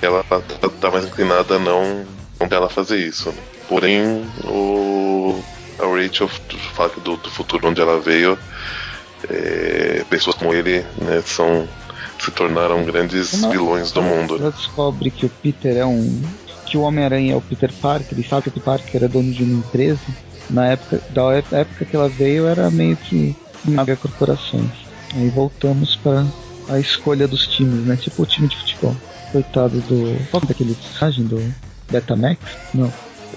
ela tá, tá mais inclinada a não, não ela fazer isso. Né? Porém, o, a Rachel fala que do, do futuro onde ela veio, é, pessoas como ele né, são se tornaram grandes vilões do mundo. Ela descobre que o Peter é um que o Homem-Aranha é o Peter Parker, e sabe que o Peter Parker era dono de uma empresa, na época, da época que ela veio era meio que mega corporações. Aí voltamos para a escolha dos times, né? Tipo o time de futebol. Coitado do. Qual é daquele personagem do Betamax? Não.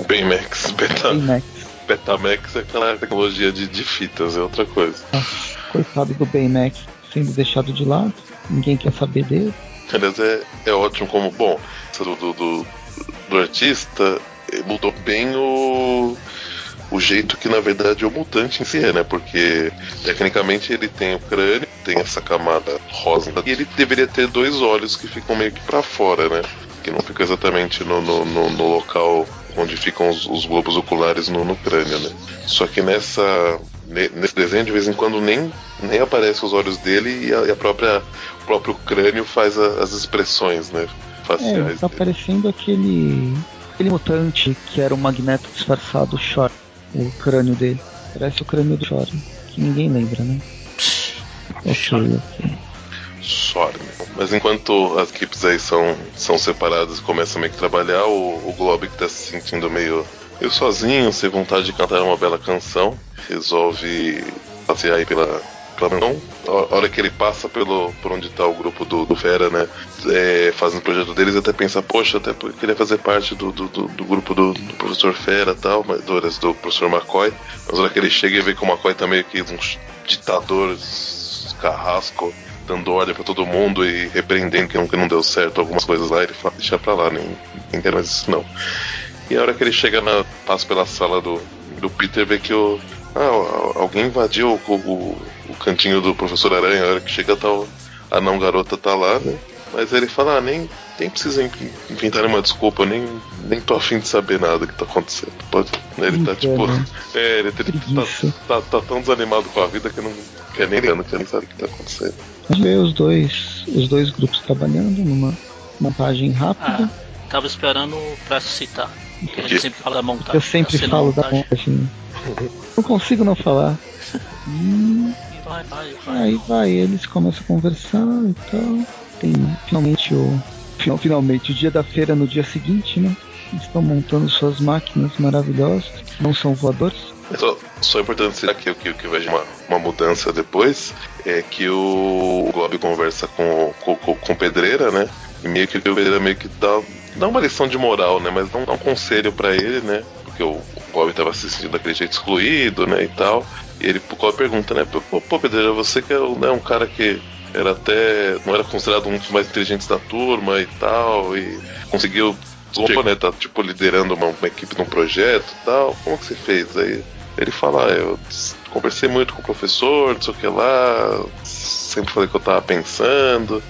Baymax. Beta... Baymax. Betamax é aquela tecnologia de, de fitas, é outra coisa. Nossa, coitado do Baymax sendo deixado de lado, ninguém quer saber dele. Aliás, é, é ótimo como, bom, do, do, do artista mudou bem o, o jeito que na verdade o mutante em si é, né? Porque tecnicamente ele tem o crânio, tem essa camada rosa e ele deveria ter dois olhos que ficam meio que para fora, né? Que não ficam exatamente no, no, no, no local onde ficam os, os globos oculares no, no, crânio, né? Só que nessa nesse desenho de vez em quando nem, nem aparece os olhos dele e a, e a própria o próprio crânio faz a, as expressões, né? faciais. É, tá parecendo aquele aquele mutante que era o Magneto disfarçado, Shore, o crânio dele. Parece o crânio do Shore, que ninguém lembra, né? Ok, ok. Shore. Mas enquanto as equipes aí são, são separadas e começam meio que trabalhar, o, o Glob que tá se sentindo meio, meio sozinho, sem vontade de cantar uma bela canção, resolve passear aí pela, Clamão, a hora que ele passa pelo, por onde está o grupo do, do Fera, né? É, fazendo o projeto deles, até pensa, poxa, até queria fazer parte do, do, do, do grupo do, do, professor Fera tal, mas do, do professor McCoy. Mas a hora que ele chega e vê que o McCoy tá meio que um ditador carrasco, dando ordem para todo mundo e repreendendo que não, que não deu certo algumas coisas lá, ele fala, deixa pra lá, nem, nem quero mais isso não. E a hora que ele chega na. passa pela sala do, do Peter, vê que o. Ah, alguém invadiu o, o, o cantinho do professor Aranha, a hora que chega tá a não garota tá lá, né? Mas ele fala, ah, nem, nem precisa inventar uma desculpa, nem, nem tô afim de saber nada que tá acontecendo. Pode, ele tá tipo. É, ele, ele tá, tá, tá, tão desanimado com a vida que não quer nem não quer nem saber o que tá acontecendo. Gente vê os dois, os dois grupos trabalhando numa montagem rápida. Ah, tava esperando pra citar. Ele sempre fala da montagem. Eu sempre falo da montagem. não consigo não falar. Hum, vai, vai, vai. Aí vai, eles começam a conversar e tal. Tem finalmente o. Finalmente o dia da feira no dia seguinte, né? Eles estão montando suas máquinas maravilhosas, não são voadores. É só, só é importante citar que o que, que vai de uma, uma mudança depois é que o, o Glob conversa com, com, com, Pedreira, né? E meio que o Pedreira meio que dá, dá uma lição de moral, né? Mas não dá um conselho para ele, né? Porque o, o estava se sentindo daquele jeito excluído, né? E tal. E ele pô, pergunta, né? Pô, pô Pedreira, você que é né, um cara que era até. não era considerado um dos mais inteligentes da turma e tal, e conseguiu. Né, tá tipo liderando uma, uma equipe num projeto e tal. Como que você fez? Aí ele fala, ah, eu conversei muito com o professor, não sei o que lá, sempre falei que eu tava pensando.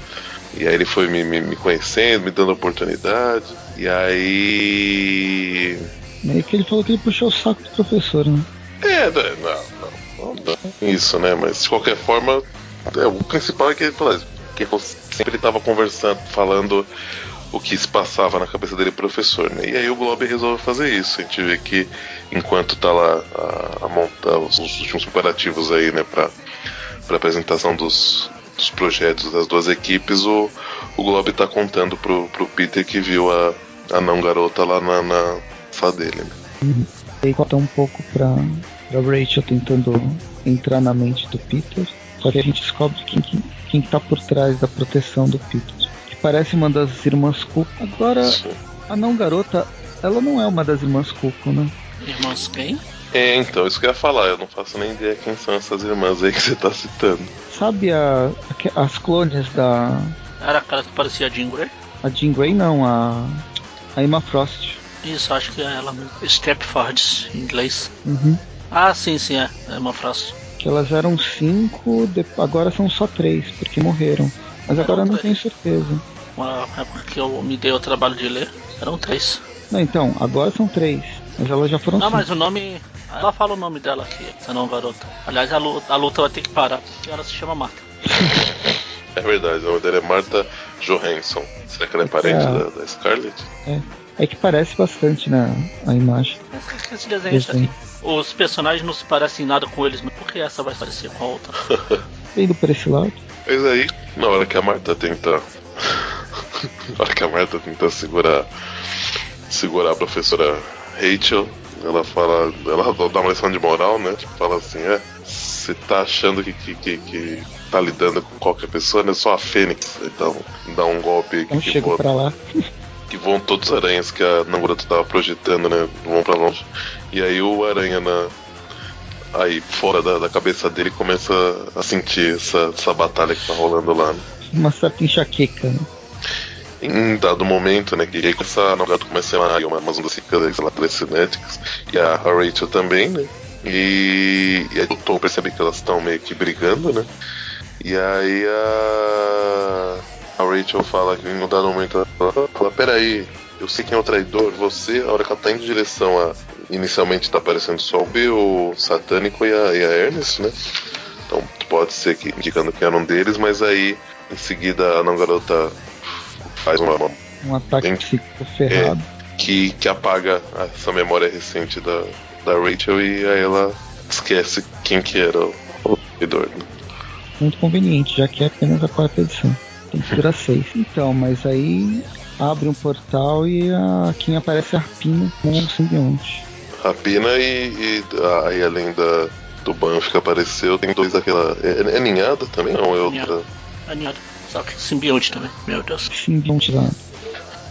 E aí ele foi me, me, me conhecendo, me dando oportunidade. E aí. Meio que ele falou que ele puxou o saco do professor, né? É, não, não, isso, né? Mas de qualquer forma, é, o principal é que ele que sempre estava conversando, falando o que se passava na cabeça dele professor, né? E aí o Globo resolve fazer isso. A gente vê que enquanto tá lá a, a montar os, os, últimos preparativos aí, né, para para apresentação dos, dos projetos das duas equipes, o, o Globo tá contando pro, pro Peter que viu a, a não garota lá na, na sala dele. Né? Uhum. E conta um pouco pra, pra Rachel tentando entrar na mente do Peter. Só que a gente descobre quem, quem, quem tá por trás da proteção do Peter. Que parece uma das irmãs Cuco. Agora, a não garota, ela não é uma das irmãs Cuco, né? Irmãs quem? É, então, isso que eu ia falar, eu não faço nem ideia quem são essas irmãs aí que você tá citando. Sabe a, a as clones da. Era aquela que parecia a Jean Grey? A Jean Grey não, a. A Emma Frost. Isso, acho que é ela mesmo. Stepfords, em inglês. Uhum. Ah, sim, sim, é. É uma frase. Que elas eram cinco, agora são só três, porque morreram. Mas agora eu não tenho certeza. Uma época que eu me dei o trabalho de ler, eram três. Não, então, agora são três. Mas elas já foram Não, cinco. mas o nome. Ela fala o nome dela aqui, essa não garota. Aliás, a luta, a luta vai ter que parar, porque ela se chama Marta. é verdade, o nome dela é Marta Johansson. Será que ela é parente é. da, da Scarlett? É. É que parece bastante na a imagem. Esse desenho, desenho. Os personagens não se parecem nada com eles, mas por que essa vai parecer com a outra? Indo por esse lado. Mas aí, na hora que a Marta tenta. na hora que a Marta tenta segurar. segurar a professora Rachel, ela fala. Ela dá uma lição de moral, né? Tipo, fala assim, é. Você tá achando que, que, que, que tá lidando com qualquer pessoa, né? Só a Fênix. Então, dá um golpe que, que voa, pra lá. que voam todos os aranhas que a Namorata tava projetando, né? Vão pra longe. E aí o aranha na. Aí fora da, da cabeça dele começa a sentir essa, essa batalha que tá rolando lá. Né? Uma certa enxaqueca, né? Em dado momento, né, que essa Namorata começa a emanar umas ondas cinéticas, e a Rachel também, né? E, e aí o Tom percebe que elas estão meio que brigando, né? E aí a a Rachel fala que em um dado momento ela fala, peraí, eu sei quem é o traidor, você, a hora que ela tá indo em direção a. Inicialmente tá aparecendo só o Bill, o Satânico e a, e a Ernest, né? Então pode ser que indicando que era um deles, mas aí em seguida a não garota faz uma. Um ataque bem, psíquico ferrado. que, que apaga essa memória recente da, da Rachel e aí ela esquece quem que era o, o Né? Muito conveniente, já que é apenas a quarta edição. Tem que durar seis. Então, mas aí abre um portal e a, quem aparece é a Rapina com o simbionte. Rapina e, e aí além da, do Banff que apareceu, tem dois daquela. É, é ninhada também? Não, é outra. É ninhada. Só que simbionte também, meu Deus. Simbionte lá.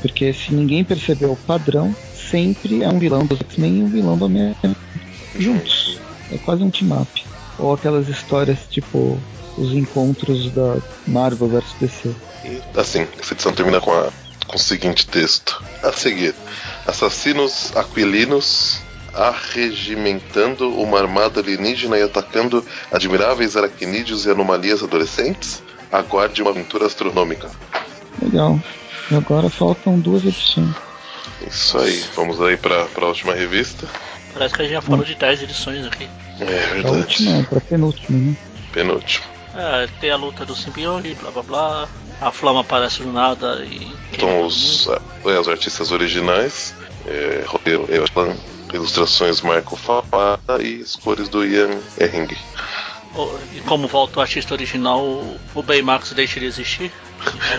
Porque se ninguém percebeu o padrão, sempre é um vilão dos X-Men e um vilão do Homem-Aranha juntos. É quase um team-up. Ou aquelas histórias tipo os encontros da Marvel vs DC. E assim, essa edição termina com, a, com o seguinte texto. A seguir, assassinos aquilinos arregimentando uma armada alienígena e atacando admiráveis aracnídeos e anomalias adolescentes? Aguarde uma aventura astronômica. Legal. E agora faltam duas edições. Isso aí. Vamos aí para a última revista. Parece que a gente já falou hum. de 10 edições aqui. É verdade. A última, para penúltima, né? Penúltimo. É, tem a luta do simbionte, blá blá blá. A Flama aparece do nada e. Então, os, é, os artistas originais, é, roteiro Evan, ilustrações Marco Fafata e as cores do Ian Ehring. E como volta o artista original, o Baymax deixa de existir?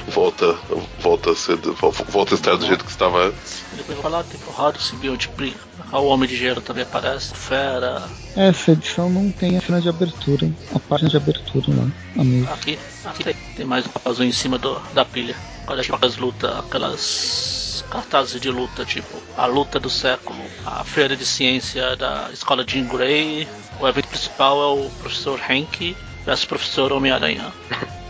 volta, volta a ser, volta a estar do jeito que estava antes. Depois vai lá, tem porrada, o simbionte brinca. O Homem de Gelo também aparece, Fera. Essa edição não tem a cena de abertura, a página de abertura lá, a mesma. Aqui, aqui tem, tem mais um papelzinho em cima do, da pilha. Olha aquelas lutas, aquelas cartazes de luta, tipo a luta do século, a feira de ciência da escola Jean Grey, o evento principal é o professor Hank versus o professor Homem-Aranha.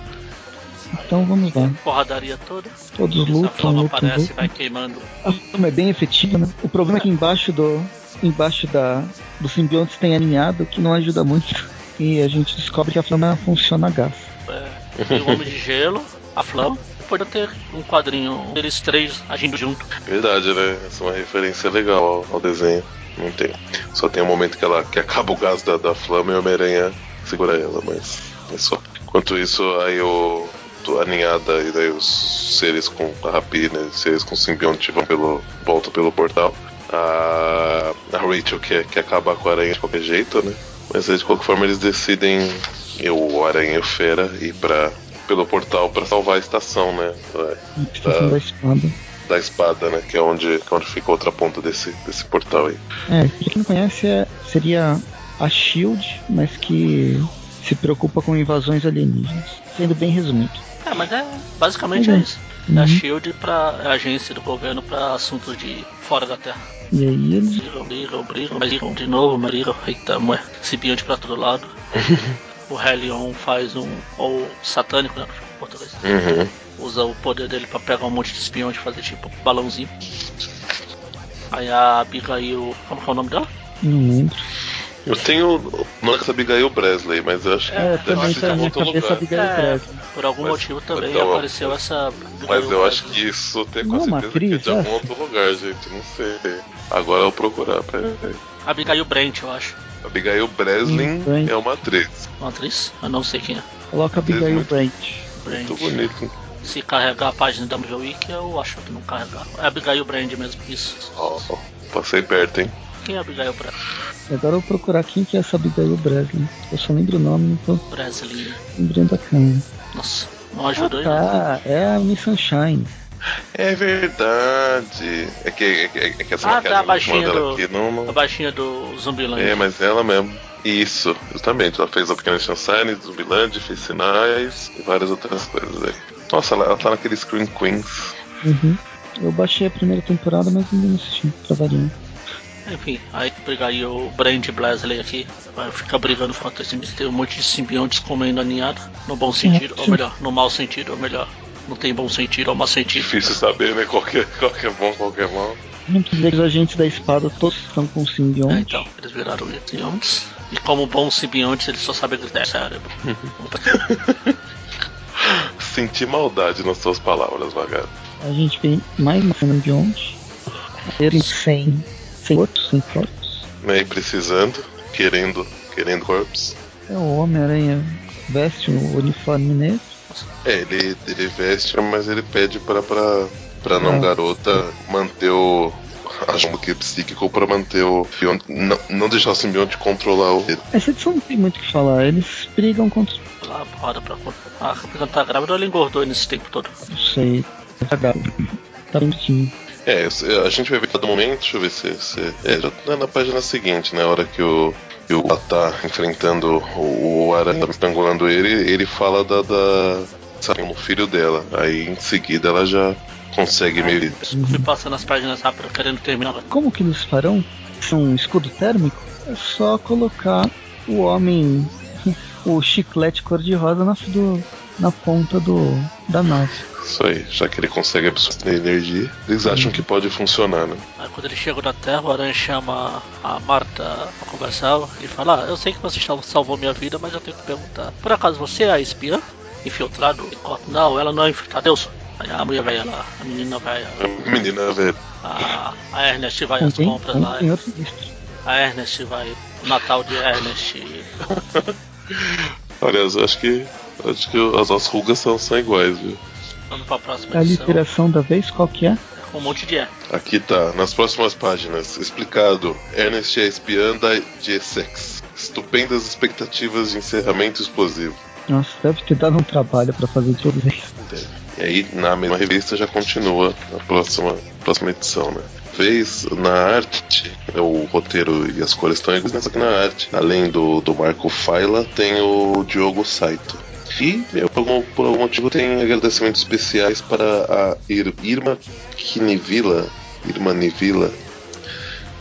Então vamos lá. Porradaria toda. Todos lutam. A flama lutam, aparece lutam. vai queimando. A flama é bem efetiva, né? O problema é que embaixo do. Embaixo da, do simbionte tem alinhado, que não ajuda muito. E a gente descobre que a flama funciona a gás. É, tem o Homem de Gelo, a flama. Pode ter um quadrinho deles três agindo junto. Verdade, né? Essa é uma referência legal ao, ao desenho. Não tem. Só tem um momento que ela que acaba o gás da, da flama e o Homem-Aranha segura ela, mas é só. Enquanto isso, aí o, a ninhada e daí os seres com a rapina, os seres com simbionte vão pelo, voltam pelo portal. A, a Rachel quer, quer acabar com a aranha de qualquer jeito, né? Mas aí, de qualquer forma eles decidem, eu, o Aranha e o Fera, ir pra, pelo portal para salvar a estação, né? Da, da espada. Da espada, né? Que é onde, que é onde fica a outra ponta desse, desse portal aí. É, pra quem não conhece, é, seria a Shield, mas que se preocupa com invasões alienígenas. Sendo bem resumido. É, mas é basicamente uhum. é isso. É a uhum. Shield para é a agência do governo para assuntos de fora da Terra. E aí eles brigam, brigam, brigam, mas brigam de novo, mas brigam, eita, moé, simbionte pra todo lado. o Helion faz um ou satânico, né, no português. Uhum. Usa o poder dele para pegar um monte de espiões e fazer tipo um balãozinho. Aí a Abigail, como é o nome dela? Não lembro. Eu tenho o nome dessa Abigail Bresley, mas eu acho que é, também tá na cabeça Abigail é, Bresley. Por algum mas, motivo também então, apareceu essa. Abigail mas eu acho que isso tem com certeza atriz, que é de algum outro lugar, gente. Não sei. Agora eu vou procurar. Pera aí. Abigail Brent, eu acho. Abigail Breslin é uma atriz. Uma atriz? Eu não sei quem é. Coloca Abigail muito, Brent. Brent. Muito bonito. Se carregar a página da Marvel Wiki, eu acho que não carregar. É Abigail Brand mesmo, isso. Ó, oh, passei perto, hein? Quem é Abigail Brand? Agora eu vou procurar quem que é essa Abigail Breslin. Eu só lembro o nome, não tô Breslin. lembrando a câmera. Nossa, não ajudou ah, tá. É a Miss Sunshine. É verdade. É que, é, é, é que essa ah, tá, a baixinha do, aqui não, não... A baixinha do Zumbiland. É, mas ela mesmo. Isso, justamente. Ela fez a Pequena Sunshine, Zumbiland, fez sinais e várias outras coisas aí. Nossa, ela, ela tá naquele Screen Queens. Uhum. Eu baixei a primeira temporada, mas ainda não assisti, variar. Enfim, aí brigaria o Brand Blasley aqui, vai ficar brigando contra esse tem um monte de simbiontes comendo a ninhada, no bom sentido, é, ou melhor, no mau sentido, ou melhor, não tem bom sentido ou mau sentido. Difícil saber, né? Qual que, é, qual que é bom, qual que é mal. Muitos deles agentes da espada todos estão com simbiontes. É, então, eles viraram simbiontes. E como bons simbiontes, eles só sabem gritar cérebro. Senti maldade nas suas palavras, Vagato. A gente tem mais uma simbionte. Eles sem sem corpos, sem corpos. Meio precisando, querendo, querendo corpos. É o Homem-Aranha veste o uniforme negro. É, ele, ele veste, mas ele pede pra, pra, pra não ah. garota manter o, acha um bloqueio psíquico pra manter o simbionte. Não, não deixar o simbionte controlar o. Essa edição não tem muito o que falar, eles brigam contra. Lá, porrada pra. Ah, a Capitã tá grávida ou ela engordou nesse tempo todo? Não sei. Tá grávida. Tá bonitinho. É, a gente vai ver cada momento, deixa eu ver se. se é, já tá na página seguinte, né? A hora que o. Que o tá enfrentando o, o Aranha, tá estrangulando ele, ele fala da, da sabe, no filho dela. Aí em seguida ela já consegue ah, meio. Fui passando as páginas rápido, querendo terminar. Como que eles farão? Um escudo térmico? É só colocar o homem, o chiclete cor-de-rosa na, na ponta do, da nave. Isso aí, já que ele consegue absorver energia, eles acham que pode funcionar, né? Aí quando ele chega na Terra, o Aranha chama a Marta pra conversar e fala: ah, Eu sei que você salvou minha vida, mas eu tenho que perguntar: Por acaso você é a espiã? Infiltrado? Não, ela não é infiltrada, eu sou. Aí a mulher vai lá, a menina vai. A menina vai. A, a Ernest vai às compras lá. A Ernest vai. O Natal de Ernest. Aliás, acho que. Acho que as nossas rugas são, são iguais, viu? Vamos pra próxima A literação da vez, qual que é? Um monte de E. Aqui tá, nas próximas páginas, explicado. Ernest é espiã da G-Sex. Estupendas expectativas de encerramento explosivo. Nossa, deve ter dado um trabalho para fazer tudo isso. E aí, na mesma revista, já continua a próxima, próxima edição, né? Vez na arte, o roteiro e as cores estão iguais, mas aqui na arte, além do, do Marco Faila, tem o Diogo Saito. E, por algum, por algum motivo, tem agradecimentos especiais para a Ir, Irma Kinivila, Irma Nivila,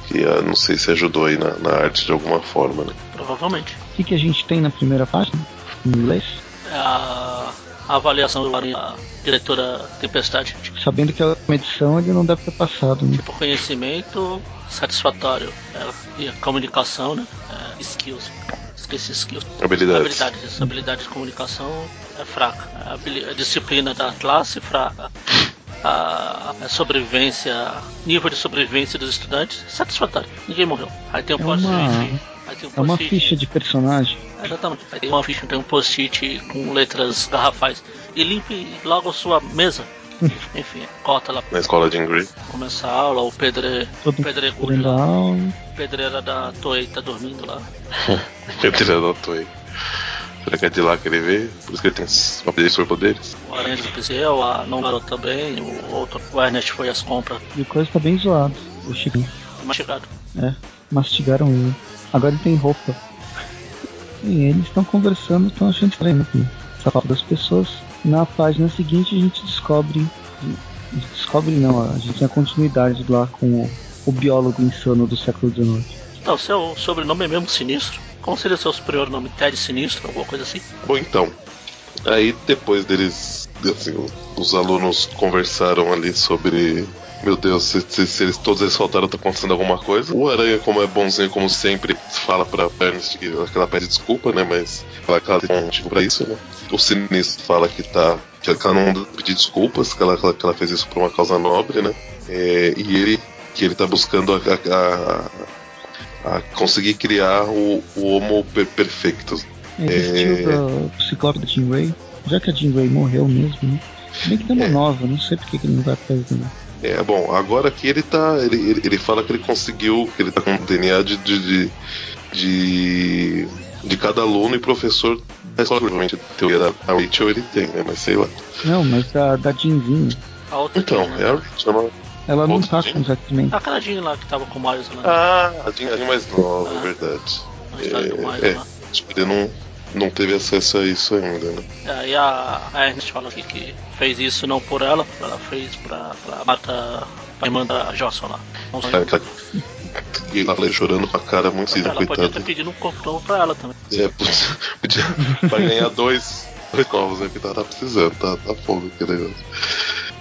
que uh, não sei se ajudou aí na, na, arte de alguma forma, né? Provavelmente. O que, que a gente tem na primeira página? Em inglês? É a, a avaliação da diretora Tempestade. Sabendo que é uma edição ele não deve ter passado. Né? Tipo, conhecimento satisfatório. É, e a comunicação, né? É, skills esqueci skills. Habilidades. Habilidades. Habilidade de comunicação é fraca. A, a disciplina da classe é fraca. A, a, sobrevivência, nível de sobrevivência dos estudantes, satisfatório. Ninguém morreu. Aí tem um é post-it. Um é uma ficha de personagem. Exatamente. Aí tem uma ficha, tem um post-it com letras garrafais. E limpe logo a sua mesa. Enfim, cota lá. Na escola de Ingrid. Começa a aula, o pedre... Todo pedreiro lá. Pedreira da Toei tá dormindo lá. pedreira da Toei. Será que é de lá que ele vê? Por isso que ele tem poderes superpoderes? O Aranha do Pizel, a não garoto também, o outro, o Ernest foi às compras. E o coisa tá bem zoado, o Chiquinho. Mastigado. É, mastigaram ele. Agora ele tem roupa. E eles estão conversando, estão achando estranho aqui. Essa falta das pessoas na página seguinte a gente descobre. Descobre não, a gente tem a continuidade lá com o, o biólogo insano do século XIX. Não, seu sobrenome é mesmo sinistro. Como seria seu superior nome? Ted Sinistro, alguma coisa assim? Bom, então. Aí depois deles. Assim, os alunos conversaram ali sobre meu Deus, se, se, se, eles, todos eles faltaram, tá acontecendo alguma coisa. O Aranha, como é bonzinho, como sempre, fala pra Ernest que ela pede desculpa, né? Mas fala que ela tem um motivo pra isso, né? O Sinistro fala que tá. que ela não pedir desculpas, que ela, que ela fez isso por uma causa nobre, né? É, e ele. que ele tá buscando a, a, a conseguir criar o, o Homo per Perfectus. Ele é... do Ciclope da Jean Grey. Já que a Jean Grey morreu mesmo, né? Bem que tem uma é. nova, não sei porque que ele não vai fazer também. É, bom, agora aqui ele tá. Ele, ele, ele, fala que ele conseguiu, que ele tá com o DNA de, de, de, de cada aluno e professor da escola. Provavelmente a teoria da Rachel ele tem, né? Mas sei lá. Não, mas da, da Jinzinho. Então, é a Rachel. Ela não tá com os X-Men. Aquela Jean lá que tava com o Miles lá. Ah, a Jean, a Jean mais nova, ah, é verdade. É, é, acho que ele não não teve acesso a isso ainda, né? É, e a, a Ernest fala aqui que fez isso não por ela, ela fez pra, pra matar a irmã da Jocelyn lá. É, tá, e ele tava chorando com a cara muito cinza, ela coitado. podia ter pedido um corpo novo pra ela também. É, podia, vai ganhar dois, dois novos, né? Que tá, tá precisando, tá, tá fogo aquele negócio.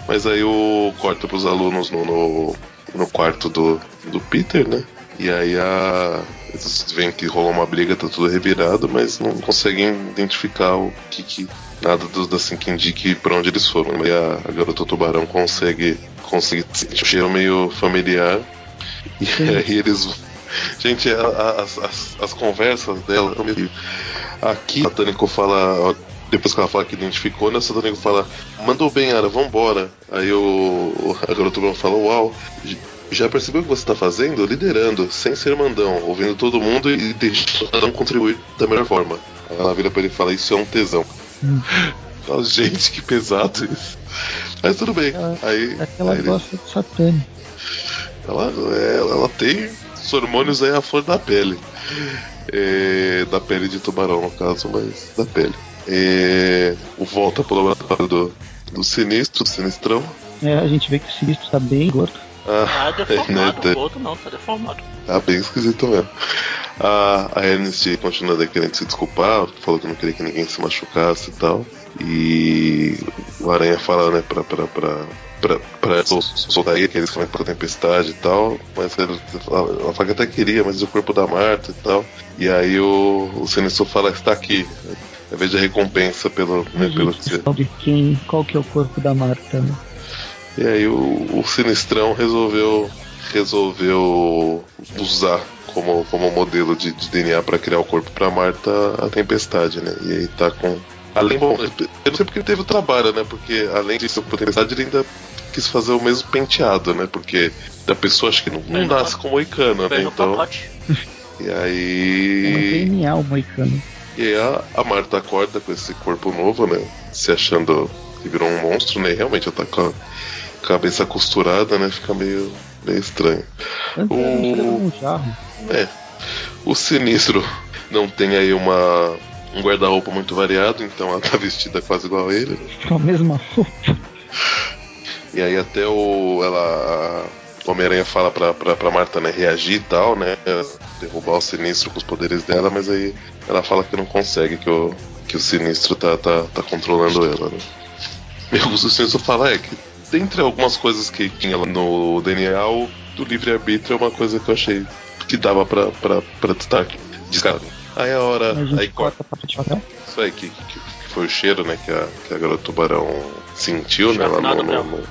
Mas aí o corta pros alunos no, no, no quarto do, do Peter, né? E aí a. Eles veem que rolou uma briga, tá tudo revirado, mas não conseguem identificar o que. que nada do, assim que indique pra onde eles foram. E a, a garota tubarão consegue. consegue sentir um cheiro meio familiar. E aí eles. Gente, a, a, as, as, as, conversas dela. Aqui a Tânico fala. Depois que ela fala que identificou, né? A Tânico fala, mandou bem, Ara, vambora. Aí o, a garota tubarão fala, uau Já percebeu o que você está fazendo? Liderando, sem ser mandão, ouvindo todo mundo e deixando cada um contribuir da melhor forma. Ela vira pra ele e fala: Isso é um tesão. Hum. Fala, gente, que pesado isso. Mas tudo bem. Ela, aí, é que ela aí gosta ele... de satânico. Ela, ela, ela tem os hormônios aí à flor da pele. É, da pele de tubarão, no caso, mas da pele. É, volta pro laboratório do, do sinistro, sinistrão. É, a gente vê que o sinistro tá bem gordo. Ah, ah deformado, é, né, o outro não, tá deformado. Tá bem esquisito mesmo. A, a Ernest continua querendo se desculpar, falou que não queria que ninguém se machucasse e tal. E o Aranha fala, né, pra, pra, pra, pra, pra soltar ele, que eles foram pra tempestade e tal. Mas ele, ela fala que até queria, mas o corpo da Marta e tal. E aí o, o Sinistro fala, está aqui. Ao invés de recompensa pelo, né, pelo que você. quem, qual que é o corpo da Marta, né? E aí o, o Sinistrão resolveu resolveu usar como, como modelo de, de DNA para criar o corpo para Marta a tempestade, né? E aí tá com. Além, bom, eu não sei porque ele teve o trabalho, né? Porque além disso, com a tempestade, ele ainda quis fazer o mesmo penteado, né? Porque da pessoa acho que não, não nasce com moicano, né? Então. E aí. É DNA o moicano. E aí a, a Marta acorda com esse corpo novo, né? Se achando que virou um monstro, né? E realmente ela tá com a cabeça costurada, né? Fica meio, meio estranho. O... É. O sinistro não tem aí uma um guarda-roupa muito variado, então ela tá vestida quase igual a ele. Com a mesma roupa. E aí até o ela o Homem-Aranha fala pra, pra, pra Marta né, reagir e tal, né? Derrubar o sinistro com os poderes dela, mas aí ela fala que não consegue, que o, que o sinistro tá, tá, tá controlando ela, né? E o sinistro fala é que dentre algumas coisas que tinha lá no DNA, o do livre-arbítrio é uma coisa que eu achei que dava pra, pra, pra destaque. Descarado. Aí a hora. A aí corta. Isso aí, que, que, que, foi o cheiro, né, que a, que a garota tubarão sentiu, né, lá no, no, no...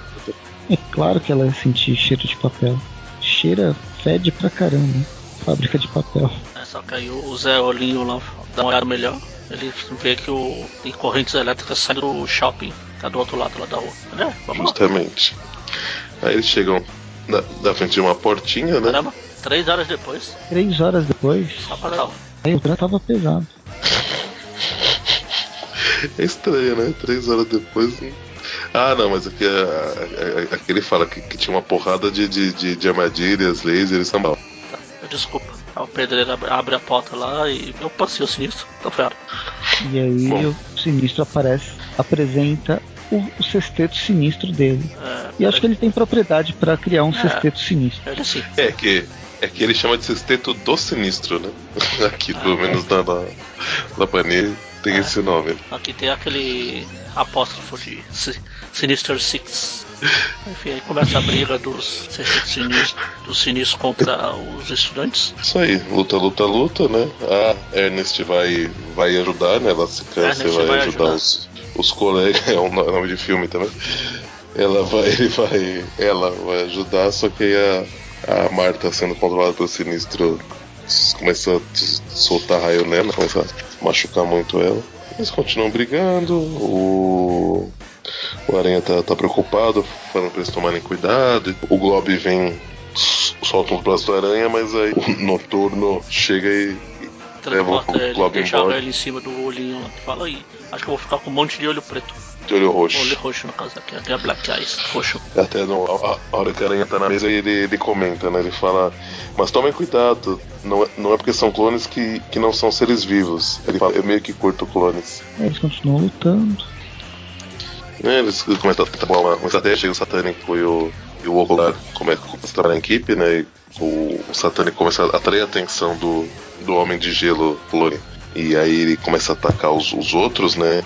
É claro que ela ia sentir cheiro de papel. Cheira, fede pra caramba. Fábrica de papel. É, só que aí o Zé Olhinho lá dá uma olhada melhor. Ele vê que o, tem correntes elétricas saindo do shopping. Tá do outro lado lá da rua. É, Justamente. Lá. Aí eles chegam na, na, frente de uma portinha, né? Caramba, três horas depois. Três horas depois? Só pra Aí o trem tava pesado. é estranho, né? Três horas depois. Ah, não, mas aqui, aqui ele fala que, que, tinha uma porrada de, de, de, de armadilhas, lasers e sambal. Tá, desculpa. O pedreiro abre a porta lá e eu passei o sinistro. Tá ferrado. E aí Bom. Sinistro aparece, apresenta o, o sexteto sinistro dele. É, e acho é... que ele tem propriedade para criar um é, sexteto sinistro. Sim. É que é que ele chama de sexteto do sinistro, né? Aqui, pelo ah, menos na, na, na Panini, tem é. esse nome. Aqui tem aquele apóstrofo de Sinister Six. Enfim, aí começa a briga dos sinistros, dos sinistros contra os estudantes. Isso aí, luta, luta, luta, né? A Ernest vai, vai ajudar, né? Ela se cansa e vai, vai, ajudar, ajudar. Os, os colegas. É um nome de filme também. Ela vai, ele vai, ela vai ajudar, só que a, a Marta sendo controlada pelo sinistro começa a soltar raio nela, começa a machucar muito ela. Eles continuam brigando, o o Aranha tá, tá preocupado, falando pra eles tomarem cuidado. O Glob vem, solta um braço do Aranha, mas aí o Noturno chega e, leva o Glob embora. ele em cima do olhinho lá. Fala aí, acho que eu vou ficar com um monte de olho preto. De olho roxo. Olho roxo, no caso aqui, até a Black Eyes, roxo. Até no, a, a, hora que a aranha tá na mesa, ele, ele comenta, né? Ele fala, mas tomem cuidado, não é, não é porque são clones que, que não são seres vivos. Ele fala, eu meio que curto clones. Eles continuam lutando. Né, eles começam a trabalhar uma, uma estratégia, o Satânico e o, e o Ocular começam a trabalhar em equipe, né? E o, o Satânico começa a atrair a atenção do, do Homem de Gelo Clone. E aí ele começa a atacar os, os outros, né?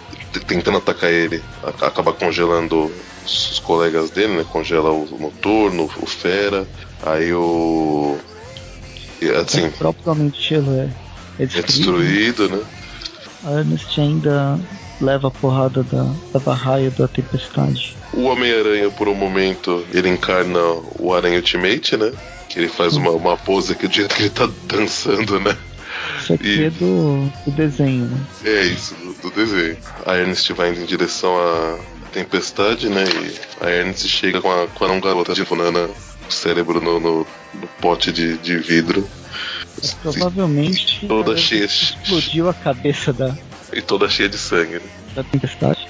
Tentando atacar ele, acaba congelando os, os colegas dele, né? Congela o, o Noturno, o Fera, aí o. Assim, o próprio Homem de Gelo é, é destruído, é destruído né? Ernest ainda leva a porrada da, da barraia da tempestade. O Homem-Aranha, por um momento, ele encarna o Aranha Ultimate, né? Que ele faz uma, uma pose que do jeito que ele tá dançando, né? Isso aqui e... é do, do desenho, né? É isso, do, do desenho. A Ernest vai indo em direção à tempestade, né? E a Ernest chega com a, com a garota de banana cérebro no, no, no pote de, de vidro. Provavelmente toda cheia explodiu a cabeça da. E toda cheia de sangue. Né? Da tempestade.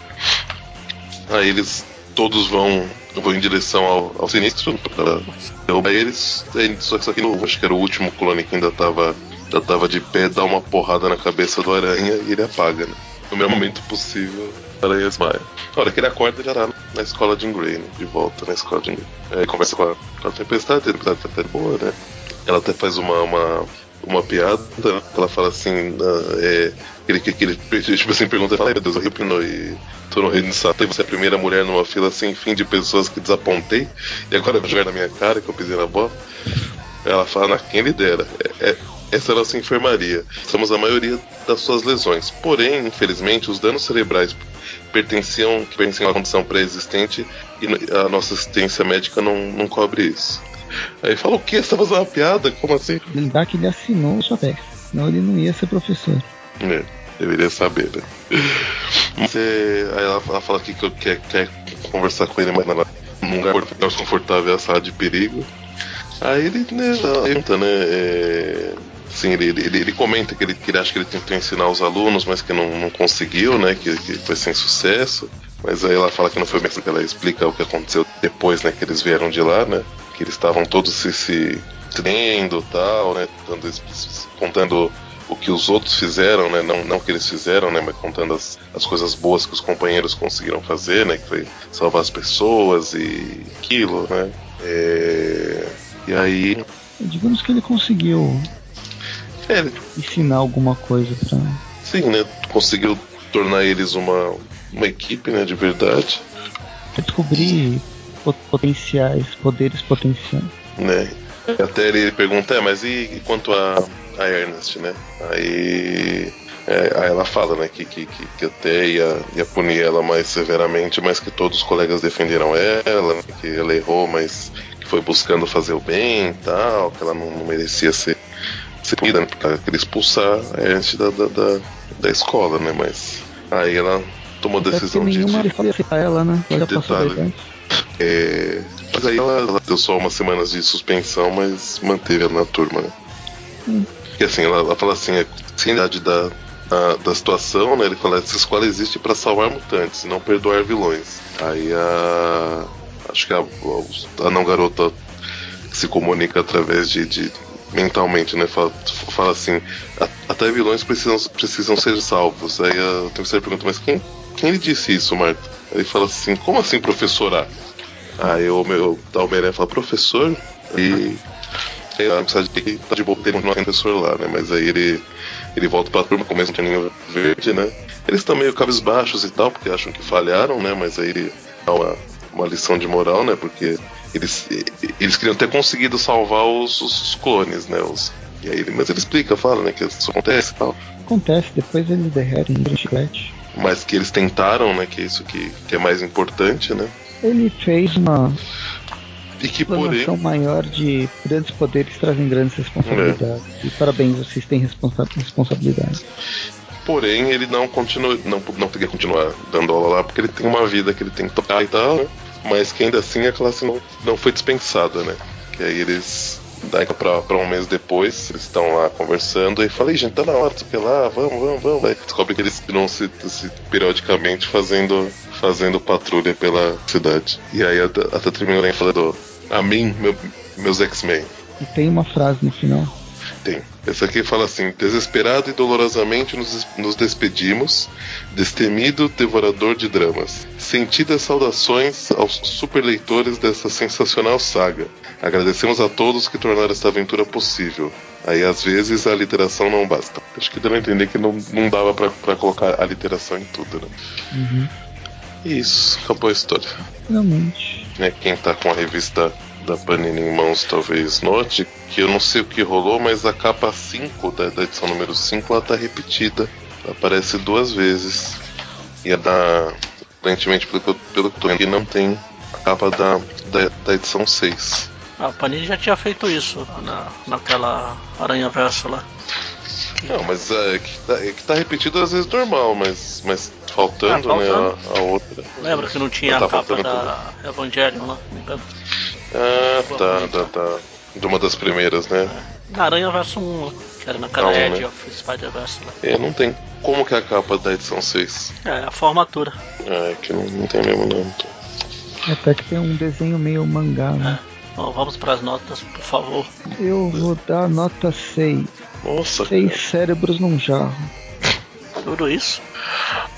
Aí eles todos vão, vão em direção ao, ao sinistro para derrubar eles. Só que, só que no, acho que era o último clone que ainda tava, ainda tava de pé, dá uma porrada na cabeça do aranha e ele apaga, né? No melhor momento possível, o aranha esmaia. Na hora que ele acorda, já tá na escola de Grey, né? De volta na escola de Grey. Aí conversa com a, com a Tempestade, a Tempestade tá boa, né? Ela até faz uma, uma, uma piada, né? ela fala assim, ah, é, ele, que, ele, tipo assim, pergunta, fala, ai meu Deus, eu Ripno e reino de Satan e você é a primeira mulher numa fila sem fim de pessoas que desapontei e agora vai jogar na minha cara que eu pisei na bola. Ela fala, quem lhe dera, é, é, essa é a nossa enfermaria. Somos a maioria das suas lesões. Porém, infelizmente, os danos cerebrais pertenciam, que pertenciam a uma condição pré-existente e a nossa assistência médica não, não cobre isso. Aí fala o que? Você tá fazendo uma piada? Como assim? Lembrar que ele assinou o SOTEC, senão ele não ia ser professor. É, deveria saber, né? Você, aí ela, ela fala que quer, quer conversar com ele mas num lugar mais confortável, a sala de perigo. Aí ele né, pergunta, né? É, assim, ele, ele, ele, comenta que ele, que ele acha que ele tentou ensinar os alunos, mas que não, não conseguiu, né? Que, que foi sem sucesso. Mas aí ela fala que não foi que ela explica o que aconteceu depois, né? Que eles vieram de lá, né? Que eles estavam todos se, se treinando tal, né? Contando o que os outros fizeram, né? Não, não o que eles fizeram, né? Mas contando as, as coisas boas que os companheiros conseguiram fazer, né? Que foi salvar as pessoas e aquilo, né? É... E aí. Digamos que ele conseguiu é, ele... ensinar alguma coisa pra. Sim, né? Conseguiu tornar eles uma, uma equipe, né? De verdade. Descobrir potenciais, poderes potenciais. Né? Até ele pergunta, é, mas e, e quanto a, a Ernest, né? Aí, é, aí ela fala, né, que, que, que até ia, ia punir ela mais severamente, mas que todos os colegas defenderam ela, que ela errou, mas que foi buscando fazer o bem e tal, que ela não, não merecia ser, ser punida, né, porque ela queria expulsar a Ernest da, da, da, da escola, né? Mas aí ela tomou a decisão de. Nenhuma de... ela, né? Ela já passou é, mas aí ela, ela, deu só umas semanas de suspensão, mas manteve ela na turma, né? Hum. Porque assim, ela, ela fala assim, a seriedade da, da, da, situação, né? Ele fala, essa escola existe para salvar mutantes, não perdoar vilões. Aí a. Acho que a, a não garota se comunica através de, de mentalmente, né? Fala, fala assim, até vilões precisam, precisam ser salvos. Aí a terceira pergunta, mas quem, quem lhe disse isso, Marta? Ele fala assim, como assim, professora? Aí o meu Dalberé fala, professor? E sei lá, precisa de tá de boa ter um lá, né? Mas aí ele, ele volta pra turma, começa um caninho verde, né? Eles estão meio cabisbaixos e tal, porque acham que falharam, né? Mas aí ele dá uma, uma lição de moral, né? Porque eles, eles queriam ter conseguido salvar os, os clones, né? Os, e aí ele, mas ele explica, fala, né? Que isso acontece e tal. Acontece, depois eles derretem no chiclete. Mas que eles tentaram, né? Que é isso que, que é mais importante, né? Ele fez uma e que porém... maior de grandes poderes trazem grandes responsabilidades. É. E parabéns, vocês têm responsa responsabilidade. Porém, ele não continua, não, não poderia continuar dando aula lá porque ele tem uma vida que ele tem que tocar e tal, né? Mas que ainda assim a classe não, não foi dispensada, né? Que aí eles daí pra, pra um mês depois, eles estão lá conversando e falei, gente, tá na hora de lá, vamos, vamos, vamos. Aí descobre que eles não se, se periodicamente fazendo fazendo patrulha pela cidade. E aí até, até terminou falando a mim, meu, meus X-Men. E tem uma frase no final. Tem. Essa aqui fala assim: Desesperado e dolorosamente nos, nos despedimos, destemido devorador de dramas. Sentidas saudações aos superleitores dessa sensacional saga. Agradecemos a todos que tornaram esta aventura possível. Aí às vezes a literação não basta. Acho que deu a entender que não, não dava para colocar a literação em tudo, né? Uhum. Isso, acabou a história. Realmente. É, quem tá com a revista da Panini em mãos talvez note que eu não sei o que rolou, mas a capa 5 da, da edição número 5 ela tá repetida. Aparece duas vezes. E a da. Aparentemente, pelo que pelo que eu tô vendo, não tem a capa da, da, da edição 6. A Panini já tinha feito isso na, naquela Aranha Versa lá. Não, mas é, que, tá, é que tá repetido às vezes normal, mas, mas faltando, ah, faltando. né, a, a, outra. Lembra que não tinha a capa da Evangelion lá? Ah, tá, tá, tá. De uma das primeiras, né? É. Na Aranha Verso 1, que era naquela não, Edge né? of Spider-Verse lá. É, não tem. Como que é a capa da edição 6? É, a formatura. É, que não, não tem mesmo não. Até que tem um desenho meio mangá, né? É. Bom, vamos para as notas, por favor. Eu vou dar nota 6. Nossa, 6 cara. cérebros num jarro. Tudo isso?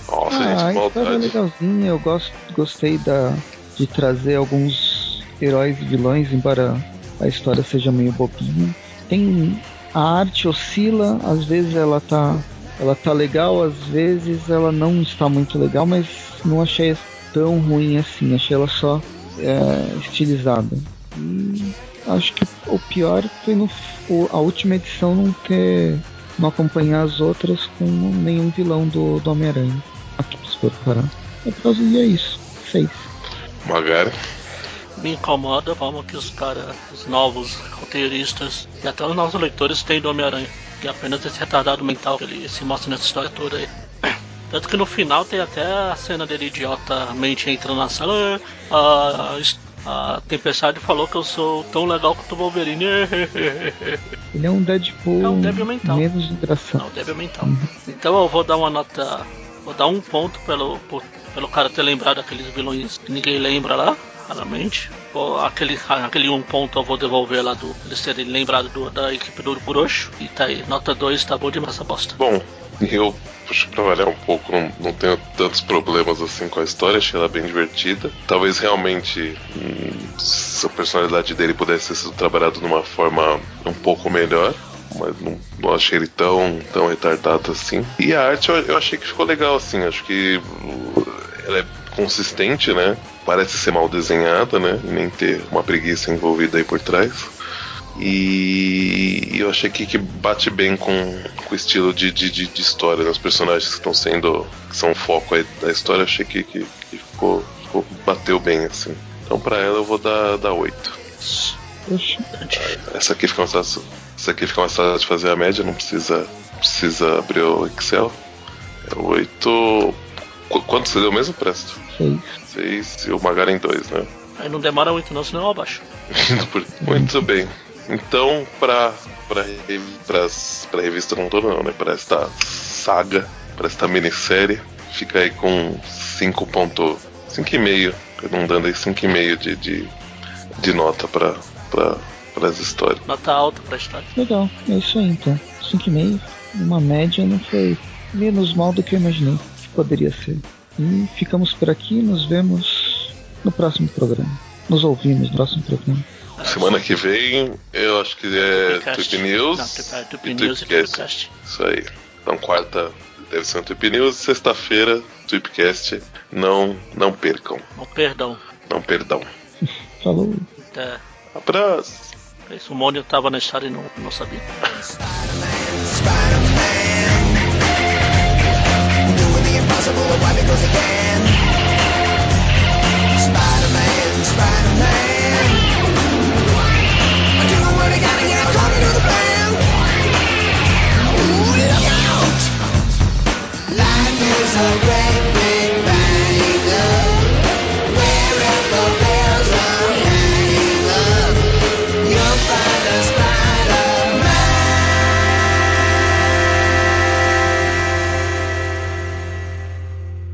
Nossa, ah, gente, maldade. É legalzinha, eu gosto, gostei da, de trazer alguns heróis e vilões, embora a história seja meio bobinha. Tem a arte oscila, às vezes ela tá ela tá legal, às vezes ela não está muito legal, mas não achei tão ruim assim, achei ela só é, estilizada. E acho que o pior foi no, a última edição não ter não acompanhar as outras com nenhum vilão do, do Homem-Aranha. Aqui se for parar. É por causa é isso. Seis. Magari. Me incomoda como que os caras, os novos roteiristas e até os novos leitores têm do Homem-Aranha. Que é apenas esse retardado mental que ele se mostra nessa história toda aí. Tanto que no final tem até a cena dele idiotamente entrando na sala. A, a Tempestade falou que eu sou tão legal quanto o Wolverine. Ele é um Deadpool é um débil mental. menos engraçado. É um débil mental. Uhum. Então eu vou dar uma nota. Vou dar um ponto pelo, por, pelo cara ter lembrado aqueles vilões que ninguém lembra lá, raramente. Aquele, aquele um ponto eu vou devolver lá do. Eles terem lembrado do, da equipe do Grosso. E tá aí, nota 2, tá bom demais essa bosta. Bom, eu que pra variar um pouco, não, não tenho tantos problemas assim com a história, achei ela bem divertida. Talvez realmente hum, a personalidade dele pudesse ter sido trabalhado de uma forma um pouco melhor. Mas não, não achei ele tão, tão retardado assim. E a arte eu, eu achei que ficou legal, assim. Acho que uh, ela é consistente, né? Parece ser mal desenhada, né? E nem ter uma preguiça envolvida aí por trás. E eu achei que, que bate bem com, com o estilo de, de, de história, né? Os personagens que estão sendo. que são o foco aí da história, achei que, que, que ficou, ficou, bateu bem, assim. Então pra ela eu vou dar, dar 8. Essa aqui fica mais fácil. Essa aqui fica mais fácil de fazer a média, não precisa, precisa abrir o Excel. É 8. Quanto você deu mesmo, Presto? 6. 6 e o Magaren 2, né? Aí não demora muito não, senão eu abaixo. muito bem. Então, pra, pra, pra revista não todo não, né? Pra esta saga, pra esta minissérie, fica aí com 5.5,5, arredondando aí 5,5 de, de, de nota pra, pra, pras histórias. Nota alta pra história. Legal, é isso aí então. 5,5, uma média não foi menos mal do que eu imaginei que poderia ser. E ficamos por aqui, nos vemos no próximo programa. Nos ouvimos no próximo programa. Semana que vem eu acho que é Tweep News. Não, Tweep News e Tweepcast. Isso aí. Então quarta deve ser um Tweep News, sexta-feira Tweepcast. Não, não percam. Não perdão. Não perdão. Falou. Até. Abraço. Isso, o Mônio tava na história e não, não sabia. Spider-Man, Spider-Man Life is a